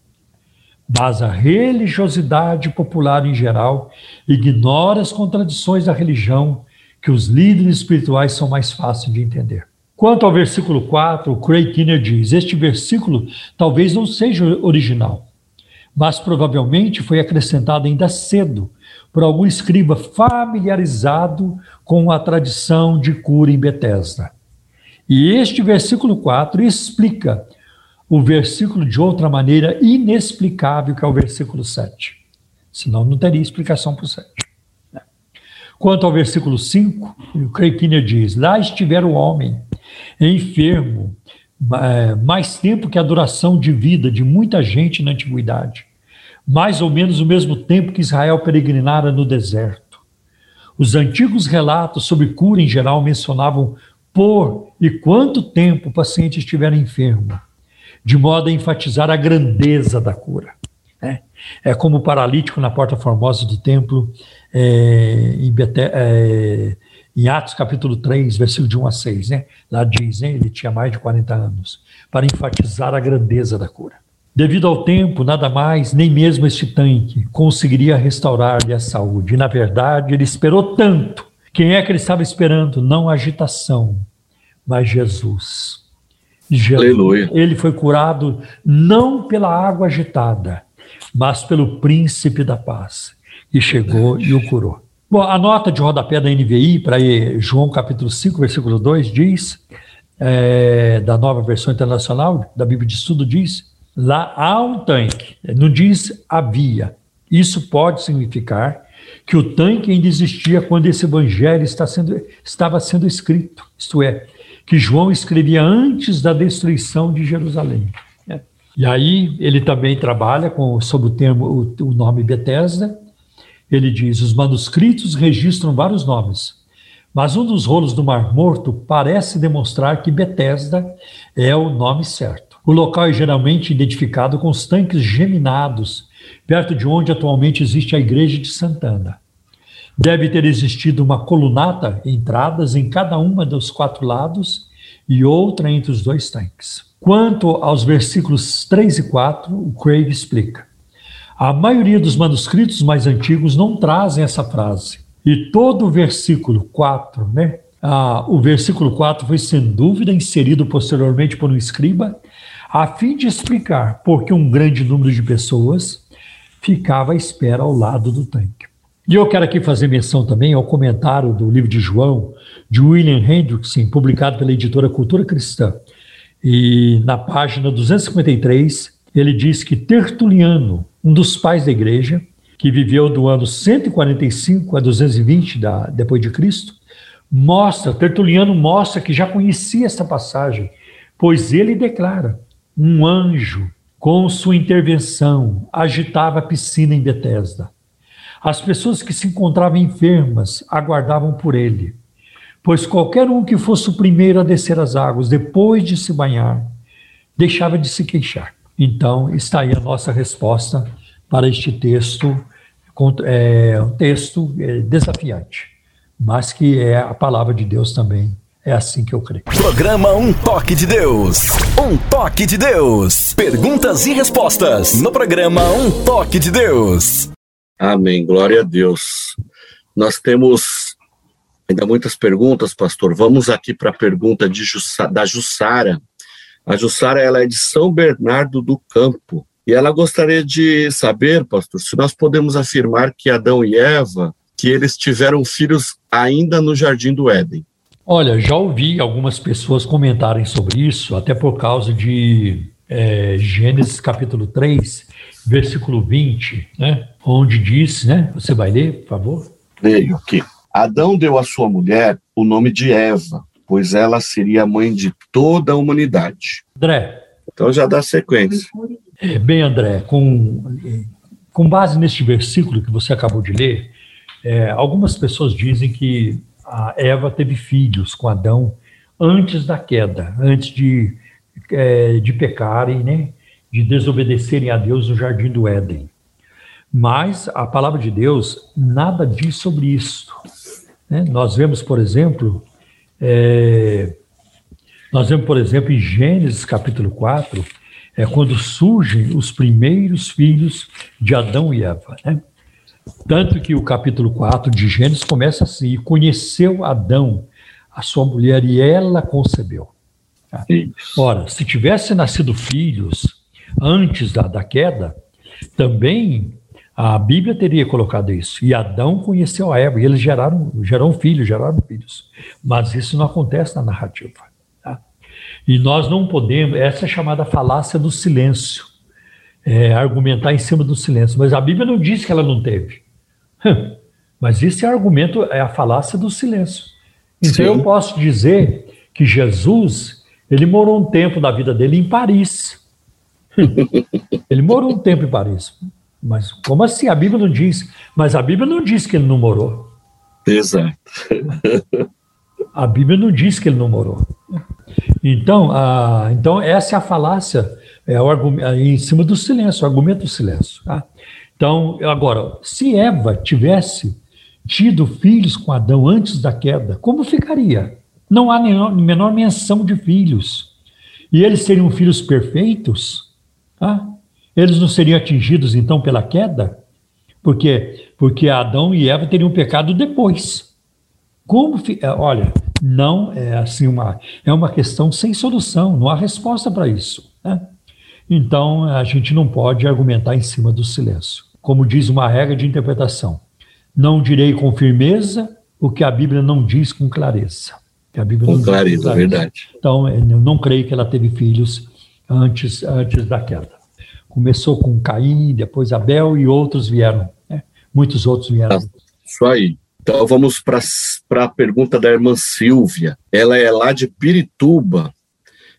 Mas a religiosidade popular em geral ignora as contradições da religião que os líderes espirituais são mais fáceis de entender. Quanto ao versículo 4, o Craig Kinner diz: Este versículo talvez não seja original, mas provavelmente foi acrescentado ainda cedo por algum escriba familiarizado com a tradição de cura em Betesda. E este versículo 4 explica o versículo de outra maneira inexplicável, que é o versículo 7. Senão não teria explicação para o 7. Quanto ao versículo 5, o Craig diz: Lá estiver o homem enfermo é, mais tempo que a duração de vida de muita gente na antiguidade, mais ou menos o mesmo tempo que Israel peregrinara no deserto. Os antigos relatos sobre cura em geral mencionavam por e quanto tempo o paciente estiver enfermo, de modo a enfatizar a grandeza da cura. É, é como o paralítico na porta formosa do templo, é, em, Bete, é, em, Atos capítulo 3, versículo de 1 a 6. Né? Lá diz, né, ele tinha mais de 40 anos, para enfatizar a grandeza da cura. Devido ao tempo, nada mais, nem mesmo este tanque conseguiria restaurar-lhe a saúde. E, na verdade, ele esperou tanto quem é que ele estava esperando? Não agitação, mas Jesus. Jesus. Aleluia. Ele foi curado não pela água agitada, mas pelo príncipe da paz. E chegou e o curou. Bom, a nota de rodapé da NVI para João capítulo 5, versículo 2 diz, é, da nova versão internacional, da Bíblia de Estudo diz, lá há um tanque, não diz havia. Isso pode significar que o tanque ainda existia quando esse evangelho está sendo, estava sendo escrito, isto é, que João escrevia antes da destruição de Jerusalém. É. E aí ele também trabalha com, sob o termo, o, o nome Bethesda. Ele diz: os manuscritos registram vários nomes, mas um dos rolos do Mar Morto parece demonstrar que Bethesda é o nome certo. O local é geralmente identificado com os tanques geminados perto de onde atualmente existe a igreja de Santana. Deve ter existido uma colunata, entradas em cada uma dos quatro lados e outra entre os dois tanques. Quanto aos versículos 3 e 4, o Craig explica. A maioria dos manuscritos mais antigos não trazem essa frase. E todo o versículo 4, né? Ah, o versículo 4 foi sem dúvida inserido posteriormente por um escriba, a fim de explicar por que um grande número de pessoas ficava à espera ao lado do tanque. E eu quero aqui fazer menção também ao comentário do livro de João, de William Hendrickson, publicado pela editora Cultura Cristã. E na página 253, ele diz que Tertuliano, um dos pais da igreja, que viveu do ano 145 a 220 da, depois de Cristo, mostra, Tertuliano mostra que já conhecia essa passagem, pois ele declara: um anjo, com sua intervenção, agitava a piscina em Betesda. As pessoas que se encontravam enfermas aguardavam por ele, pois qualquer um que fosse o primeiro a descer as águas depois de se banhar, deixava de se queixar. Então, está aí a nossa resposta para este texto, é um texto é, desafiante, mas que é a palavra de Deus também. É assim que eu creio. Programa Um Toque de Deus. Um Toque de Deus. Perguntas e respostas no programa Um Toque de Deus. Amém. Glória a Deus. Nós temos ainda muitas perguntas, pastor. Vamos aqui para a pergunta de Jussa, da Jussara. A Jussara ela é de São Bernardo do Campo. E ela gostaria de saber, pastor, se nós podemos afirmar que Adão e Eva, que eles tiveram filhos ainda no jardim do Éden. Olha, já ouvi algumas pessoas comentarem sobre isso, até por causa de é, Gênesis capítulo 3, versículo 20, né? Onde diz, né? Você vai ler, por favor? Leio aqui. Adão deu à sua mulher o nome de Eva, pois ela seria a mãe de toda a humanidade. André. Então já dá sequência. Bem, André, com, com base neste versículo que você acabou de ler, é, algumas pessoas dizem que a Eva teve filhos com Adão antes da queda, antes de, é, de pecarem, né, de desobedecerem a Deus no jardim do Éden. Mas a palavra de Deus nada diz sobre isso. Né? Nós vemos, por exemplo, é, nós vemos, por exemplo, em Gênesis capítulo 4, é quando surgem os primeiros filhos de Adão e Eva. Né? Tanto que o capítulo 4 de Gênesis começa assim: conheceu Adão, a sua mulher, e ela concebeu. Tá? Ora, se tivesse nascido filhos antes da, da queda, também a Bíblia teria colocado isso. E Adão conheceu a Eva, e eles geraram, geraram filhos, geraram filhos. Mas isso não acontece na narrativa. Tá? E nós não podemos, essa é chamada falácia do silêncio. É, argumentar em cima do silêncio. Mas a Bíblia não diz que ela não teve. Mas esse argumento é a falácia do silêncio. Então Sim. eu posso dizer que Jesus, ele morou um tempo da vida dele em Paris. ele morou um tempo em Paris. Mas como assim? A Bíblia não diz. Mas a Bíblia não diz que ele não morou. Exato. A Bíblia não diz que ele não morou. Então, a, então essa é a falácia é o é em cima do silêncio, o argumento do silêncio. Tá? Então, agora, se Eva tivesse tido filhos com Adão antes da queda, como ficaria? Não há menor, menor menção de filhos. E eles seriam filhos perfeitos? Tá? Eles não seriam atingidos então pela queda? Porque porque Adão e Eva teriam pecado depois. Como é, olha, não é assim uma é uma questão sem solução, não há resposta para isso. Né? Então a gente não pode argumentar em cima do silêncio. Como diz uma regra de interpretação, não direi com firmeza o que a Bíblia não diz com clareza. Que a Bíblia com clareza, com clareza, verdade. Então eu não creio que ela teve filhos antes antes da queda. Começou com Caim, depois Abel e outros vieram. Né? Muitos outros vieram. Ah, isso aí. Então vamos para a pergunta da irmã Silvia. Ela é lá de Pirituba.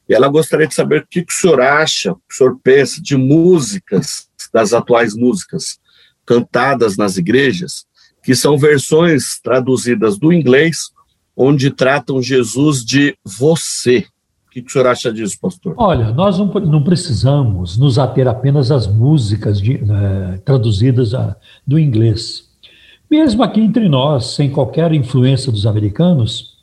E ela gostaria de saber o que, que o senhor acha, o que o senhor pensa de músicas, das atuais músicas cantadas nas igrejas, que são versões traduzidas do inglês, onde tratam Jesus de você. O que, o senhor acha disso, pastor? Olha, nós não, não precisamos nos ater apenas às músicas de, né, traduzidas a, do inglês. Mesmo aqui entre nós, sem qualquer influência dos americanos,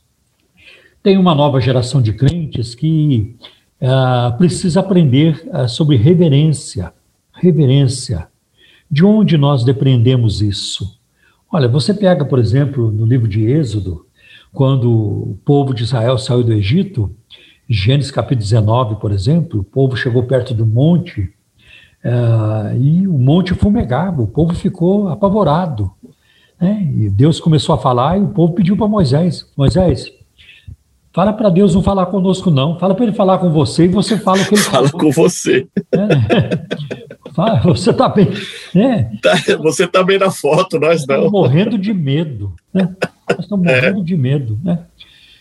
tem uma nova geração de crentes que uh, precisa aprender uh, sobre reverência. Reverência. De onde nós depreendemos isso? Olha, você pega, por exemplo, no livro de Êxodo, quando o povo de Israel saiu do Egito, Gênesis capítulo 19, por exemplo, o povo chegou perto do monte uh, e o monte fumegava, o povo ficou apavorado. Né? E Deus começou a falar e o povo pediu para Moisés: Moisés, Fala para Deus não falar conosco, não. Fala para ele falar com você e você fala o que ele Fala com você. É. Fala, você está bem. É. Tá, você está bem na foto, nós não. Estamos morrendo de medo. Né? Nós estamos morrendo é. de medo. Né?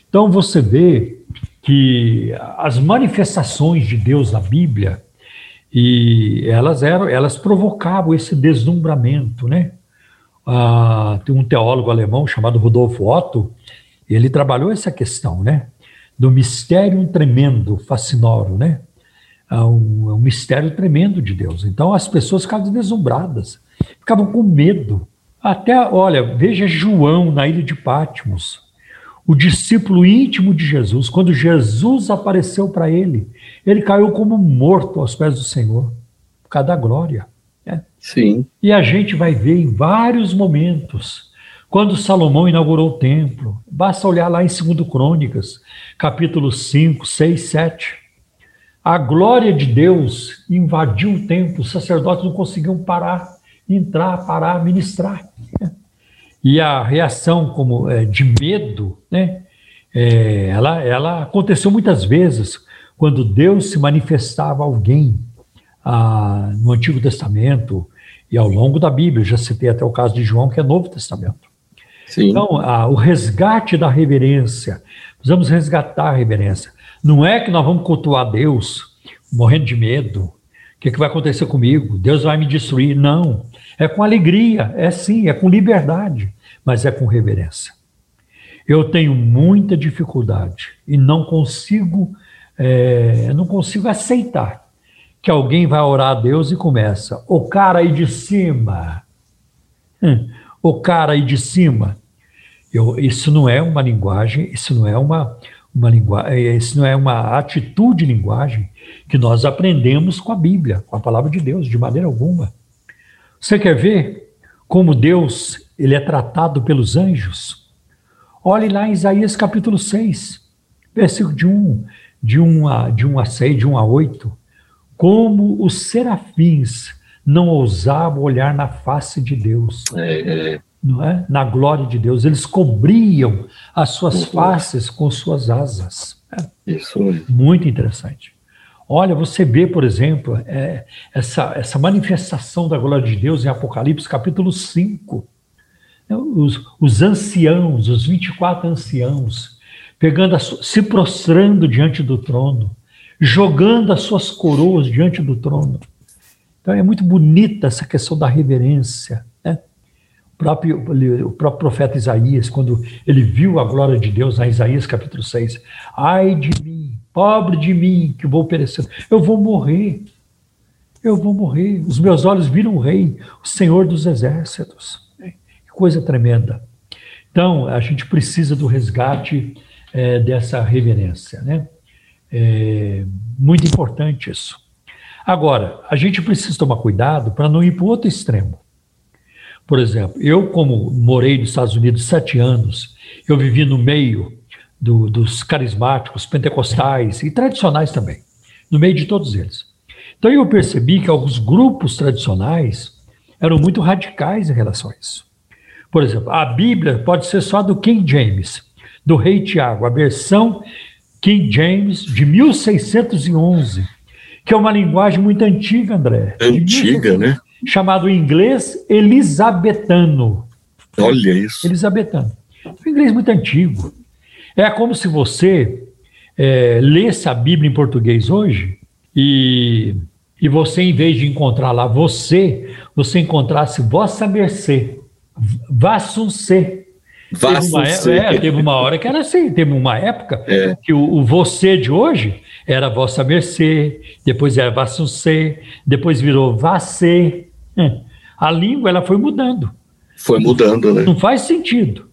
Então você vê que as manifestações de Deus na Bíblia e elas eram, elas provocavam esse deslumbramento, né? Ah, tem um teólogo alemão chamado Rudolf Otto, ele trabalhou essa questão, né? Do mistério tremendo, fascinoro, né? É um, é um mistério tremendo de Deus. Então as pessoas ficavam deslumbradas, ficavam com medo. Até, olha, veja João na ilha de Patmos, o discípulo íntimo de Jesus, quando Jesus apareceu para ele, ele caiu como morto aos pés do Senhor, por causa da glória. Né? Sim. E a gente vai ver em vários momentos quando Salomão inaugurou o templo, basta olhar lá em 2 Crônicas, capítulo 5, 6, 7. A glória de Deus invadiu o templo, os sacerdotes não conseguiam parar, entrar, parar, ministrar. E a reação como é, de medo, né, é, ela, ela aconteceu muitas vezes quando Deus se manifestava a alguém ah, no Antigo Testamento e ao longo da Bíblia. Já citei até o caso de João, que é Novo Testamento. Sim. Então, a, o resgate da reverência, precisamos resgatar a reverência. Não é que nós vamos cultuar Deus morrendo de medo. O que, é que vai acontecer comigo? Deus vai me destruir? Não. É com alegria, é sim, é com liberdade, mas é com reverência. Eu tenho muita dificuldade e não consigo, é, não consigo aceitar que alguém vai orar a Deus e começa, o cara aí de cima, hum, o cara aí de cima. Eu, isso não é uma linguagem, isso não é uma, uma linguagem, é, isso não é uma atitude de linguagem que nós aprendemos com a Bíblia, com a palavra de Deus, de maneira alguma. Você quer ver como Deus ele é tratado pelos anjos? Olhe lá em Isaías capítulo 6, versículo de 1, de 1 a, de 1 a 6, de 1 a 8. Como os serafins não ousavam olhar na face de Deus. É, é. Não é? Na glória de Deus. Eles cobriam as suas faces com suas asas. É. Isso. Muito interessante. Olha, você vê, por exemplo, é, essa, essa manifestação da glória de Deus em Apocalipse, capítulo 5. Os, os anciãos, os 24 anciãos, pegando a, se prostrando diante do trono, jogando as suas coroas diante do trono. Então é muito bonita essa questão da reverência. Né? O, próprio, o próprio profeta Isaías, quando ele viu a glória de Deus, em Isaías capítulo 6, ai de mim, pobre de mim, que vou perecer, eu vou morrer, eu vou morrer, os meus olhos viram o rei, o Senhor dos exércitos. Coisa tremenda. Então, a gente precisa do resgate é, dessa reverência, né? É muito importante isso. Agora, a gente precisa tomar cuidado para não ir para o outro extremo. Por exemplo, eu, como morei nos Estados Unidos sete anos, eu vivi no meio do, dos carismáticos, pentecostais e tradicionais também, no meio de todos eles. Então eu percebi que alguns grupos tradicionais eram muito radicais em relação a isso. Por exemplo, a Bíblia pode ser só do King James, do Rei Tiago, a versão King James de 1611 que é uma linguagem muito antiga, André. Antiga, né? Chamado inglês elisabetano. Olha isso. Elisabetano. Um inglês muito antigo. É como se você é, lesse a Bíblia em português hoje e, e você, em vez de encontrar lá você, você encontrasse vossa mercê, vassunce. Teve uma, é, teve uma hora que era assim, teve uma época é. que o, o você de hoje era Vossa Mercê, depois era Vassuncê, depois virou Vacê. Hum. A língua ela foi mudando. Foi mudando, né? Não faz sentido.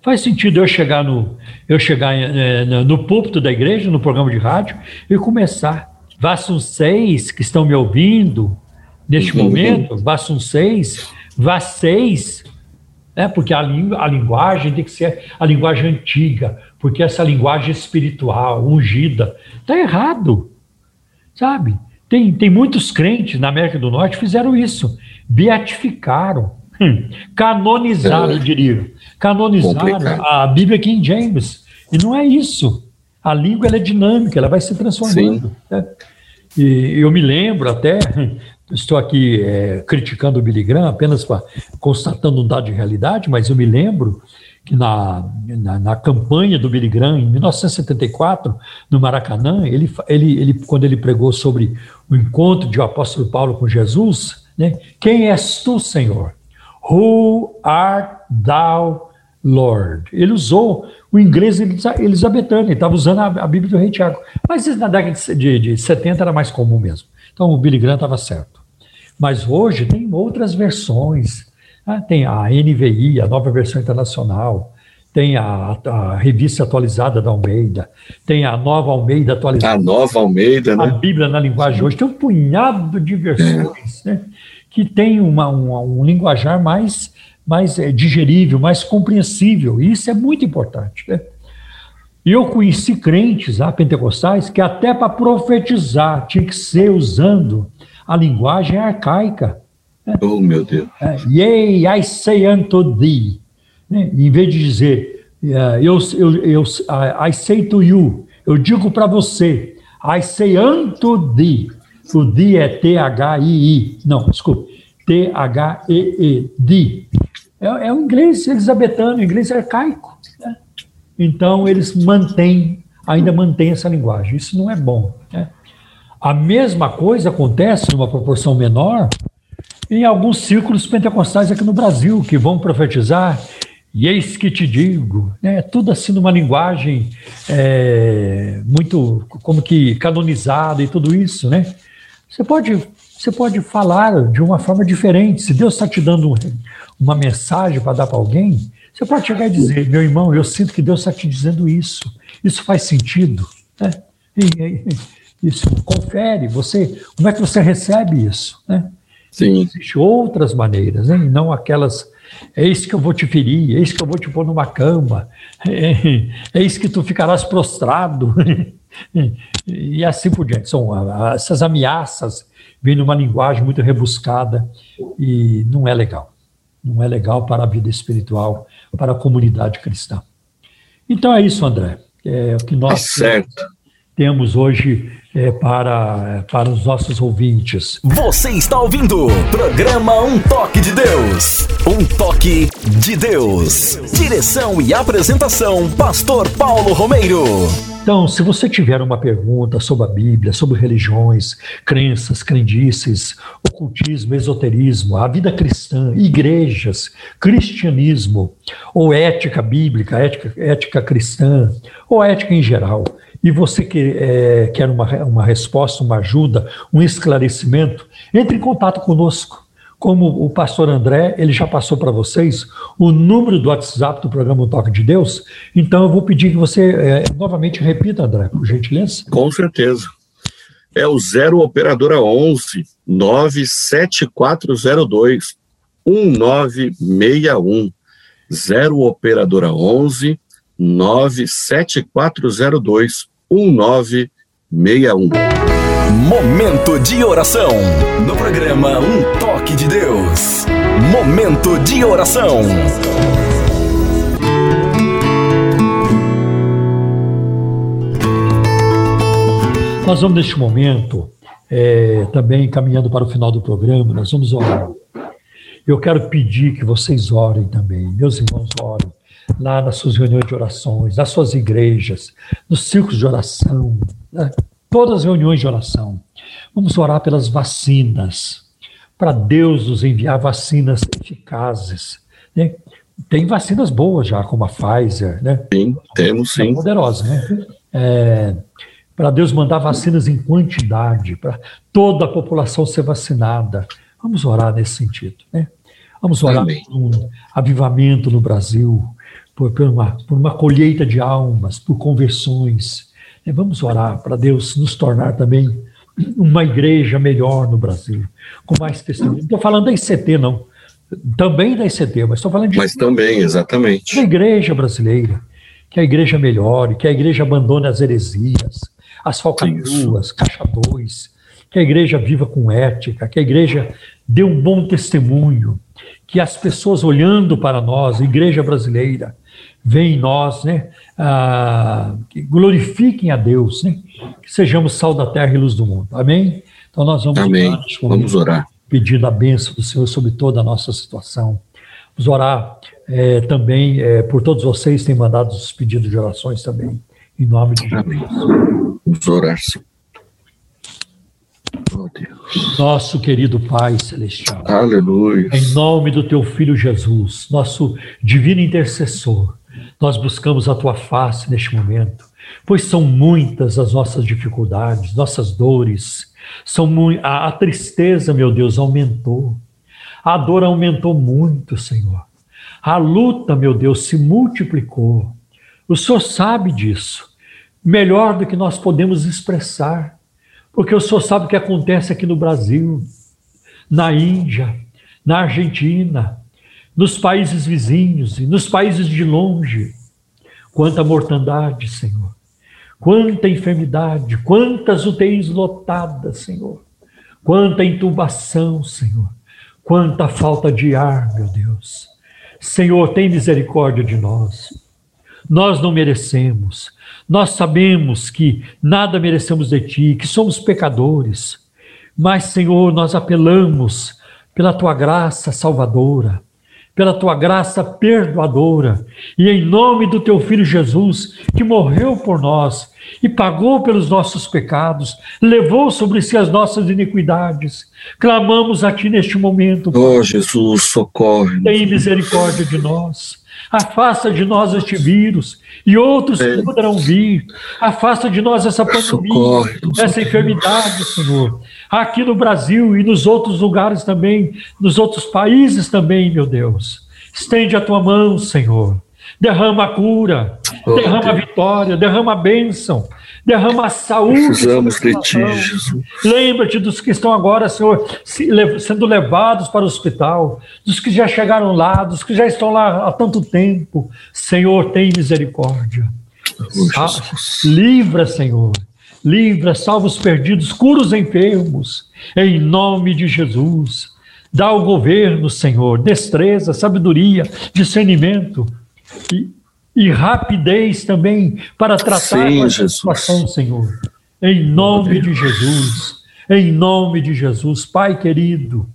Faz sentido eu chegar no eu chegar é, no púlpito da igreja, no programa de rádio, e começar. Vassuncês que estão me ouvindo neste uhum. momento, Vassuncês, Vacês, né? porque a, língua, a linguagem tem que ser a linguagem antiga, porque essa linguagem espiritual, ungida, está errado, sabe? Tem, tem muitos crentes na América do Norte que fizeram isso, beatificaram, hum, canonizaram, é. eu diria, canonizaram Complicado. a Bíblia King James, e não é isso. A língua é dinâmica, ela vai se transformando. Né? E eu me lembro até, estou aqui é, criticando o Billy Graham, apenas pra, constatando um dado de realidade, mas eu me lembro que na, na, na, campanha do Billy Graham, em 1974, no Maracanã, ele, ele, ele, quando ele pregou sobre o encontro de o apóstolo Paulo com Jesus, né, quem és tu, Senhor? Who art thou, Lord? Ele usou o inglês elisabetano, ele estava usando a, a, Bíblia do Rei Tiago. Mas na década de, de, de 70 era mais comum mesmo. Então o Billy Graham estava certo. Mas hoje tem outras versões. Ah, tem a NVI, a nova versão internacional, tem a, a, revista atualizada da Almeida, tem a nova Almeida atualizada. A nova Almeida, né? A Bíblia na linguagem hoje. Tem um punhado de versões é. né, que tem uma, uma, um linguajar mais, mais é, digerível, mais compreensível. E isso é muito importante. Né? Eu conheci crentes ah, pentecostais que até para profetizar tinha que ser usando a linguagem arcaica. Oh, meu Deus. É, Yea, I say unto thee. Né? Em vez de dizer, uh, eu, eu, eu, I say to you, eu digo para você, I say unto thee. O thee é T-H-I-I. Não, desculpe. T-H-E-E. É, é o inglês elisabetano, o inglês arcaico. Né? Então, eles mantêm, ainda mantêm essa linguagem. Isso não é bom. Né? A mesma coisa acontece, numa proporção menor, em alguns círculos pentecostais aqui no Brasil, que vão profetizar, e eis que te digo, né? tudo assim numa linguagem é, muito como que canonizada e tudo isso, né? Você pode, você pode falar de uma forma diferente. Se Deus está te dando uma mensagem para dar para alguém, você pode chegar e dizer, meu irmão, eu sinto que Deus está te dizendo isso. Isso faz sentido, né? E, e, isso confere. Você, como é que você recebe isso, né? Sim. Existem outras maneiras, hein? não aquelas. Eis que eu vou te ferir, eis que eu vou te pôr numa cama, eis que tu ficarás prostrado, e assim por diante. São essas ameaças vêm numa linguagem muito rebuscada e não é legal. Não é legal para a vida espiritual, para a comunidade cristã. Então é isso, André. É o que nós é temos hoje é, para, para os nossos ouvintes. Você está ouvindo o programa Um Toque de Deus. Um Toque de Deus. Direção e apresentação, Pastor Paulo Romeiro. Então, se você tiver uma pergunta sobre a Bíblia, sobre religiões, crenças, crendices, ocultismo, esoterismo, a vida cristã, igrejas, cristianismo, ou ética bíblica, ética, ética cristã, ou ética em geral, e você que é, quer uma, uma resposta, uma ajuda, um esclarecimento, entre em contato conosco. Como o pastor André, ele já passou para vocês o número do WhatsApp do programa o Toque de Deus, então eu vou pedir que você é, novamente repita, André, por gentileza. Com certeza. É o 0 Operadora 11 97402 1961. 0 Operadora 11 97402 1961. Momento de oração. No programa Um Toque de Deus. Momento de oração. Nós vamos neste momento, é, também caminhando para o final do programa, nós vamos orar. Eu quero pedir que vocês orem também, meus irmãos orem lá nas suas reuniões de orações, nas suas igrejas, nos círculos de oração, né? todas as reuniões de oração. Vamos orar pelas vacinas, para Deus nos enviar vacinas eficazes. Né? Tem vacinas boas já, como a Pfizer, né? Sim, temos sim. Poderosa, né? É, para Deus mandar vacinas em quantidade, para toda a população ser vacinada. Vamos orar nesse sentido, né? Vamos orar por um avivamento no Brasil, por, por, uma, por uma colheita de almas, por conversões. E vamos orar para Deus nos tornar também uma igreja melhor no Brasil, com mais testemunho. Não estou falando da ICT, não. Também da ICT, mas estou falando de. Mas também, exatamente. Da igreja brasileira. Que a igreja melhore, que a igreja abandone as heresias, as falcatruas, caixa dois, que a igreja viva com ética, que a igreja dê um bom testemunho, que as pessoas olhando para nós, igreja brasileira, vem em nós, né? Ah, que glorifiquem a Deus, né? Que sejamos sal da terra e luz do mundo. Amém? Então nós vamos Amém. orar. Vamos orar. Pedindo a bênção do Senhor sobre toda a nossa situação. Vamos orar é, também é, por todos vocês que têm mandado os pedidos de orações também. Em nome de Jesus. Amém. Vamos orar, sim. Oh, Deus. Nosso querido Pai Celestial. Aleluia. Em nome do teu Filho Jesus, nosso divino intercessor, nós buscamos a tua face neste momento, pois são muitas as nossas dificuldades, nossas dores, são a, a tristeza, meu Deus, aumentou. A dor aumentou muito, Senhor. A luta, meu Deus, se multiplicou. O Senhor sabe disso, melhor do que nós podemos expressar, porque o Senhor sabe o que acontece aqui no Brasil, na Índia, na Argentina, nos países vizinhos e nos países de longe. Quanta mortandade, Senhor. Quanta enfermidade, quantas UTIs lotadas, Senhor. Quanta intubação, Senhor. Quanta falta de ar, meu Deus. Senhor, tem misericórdia de nós. Nós não merecemos. Nós sabemos que nada merecemos de ti, que somos pecadores. Mas, Senhor, nós apelamos pela tua graça salvadora pela tua graça perdoadora, e em nome do teu filho Jesus, que morreu por nós e pagou pelos nossos pecados, levou sobre si as nossas iniquidades. Clamamos a ti neste momento. Oh, Jesus, socorre. Tem misericórdia de nós. Afasta de nós este vírus e outros é. que poderão vir. Afasta de nós essa pandemia, essa enfermidade, Senhor. Aqui no Brasil e nos outros lugares também, nos outros países também, meu Deus. Estende a tua mão, Senhor. Derrama a cura, oh, derrama Deus. a vitória, derrama a bênção derrama a saúde. Precisamos de ti, Jesus. Lembra-te dos que estão agora, Senhor, sendo levados para o hospital, dos que já chegaram lá, dos que já estão lá há tanto tempo. Senhor, tem misericórdia. Oh, livra, Senhor. Livra, salva os perdidos, cura os enfermos. Em nome de Jesus. Dá ao governo, Senhor, destreza, sabedoria, discernimento. E e rapidez também para tratar Sim, essa situação, Senhor. Em nome de Jesus, em nome de Jesus, Pai querido,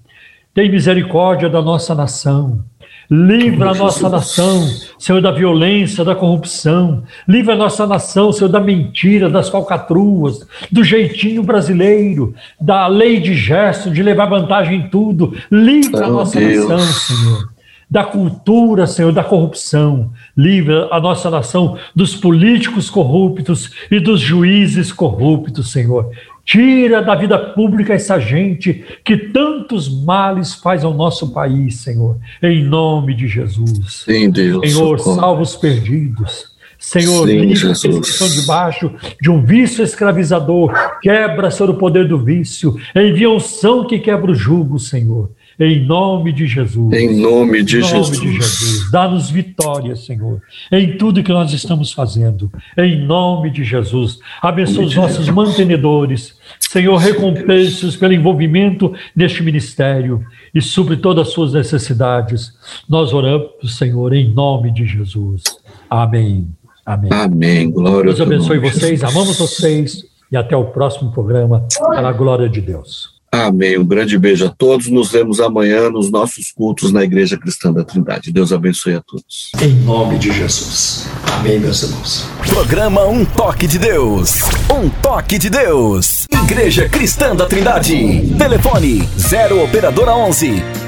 tem misericórdia da nossa nação. Livra a nossa nação, Senhor, da violência, da corrupção. Livra a nossa nação, Senhor, da mentira, das falcatruas, do jeitinho brasileiro, da lei de gesto, de levar vantagem em tudo. Livra a nossa Deus. nação, Senhor da cultura, Senhor, da corrupção. Livra a nossa nação dos políticos corruptos e dos juízes corruptos, Senhor. Tira da vida pública essa gente que tantos males faz ao nosso país, Senhor. Em nome de Jesus. Sim, Deus. Senhor, socorro. salva os perdidos. Senhor, Sim, livra que estão debaixo de um vício escravizador. Quebra, Senhor, o poder do vício. Envia unção que quebra o jugo, Senhor. Em nome de Jesus. Em nome de, em nome Jesus. de Jesus. Dá-nos vitória, Senhor, em tudo que nós estamos fazendo. Em nome de Jesus. Abençoa os nossos mantenedores. Senhor, recompense-os pelo envolvimento neste ministério e sobre todas as suas necessidades. Nós oramos, Senhor, em nome de Jesus. Amém. Amém. Amém. Glória Deus abençoe vocês, amamos vocês e até o próximo programa. Para a glória de Deus. Amém. Um grande beijo a todos. Nos vemos amanhã nos nossos cultos na Igreja Cristã da Trindade. Deus abençoe a todos. Em nome de Jesus. Amém, meus irmãos. Programa Um Toque de Deus. Um Toque de Deus. Igreja Cristã da Trindade. Telefone 0 Operadora 11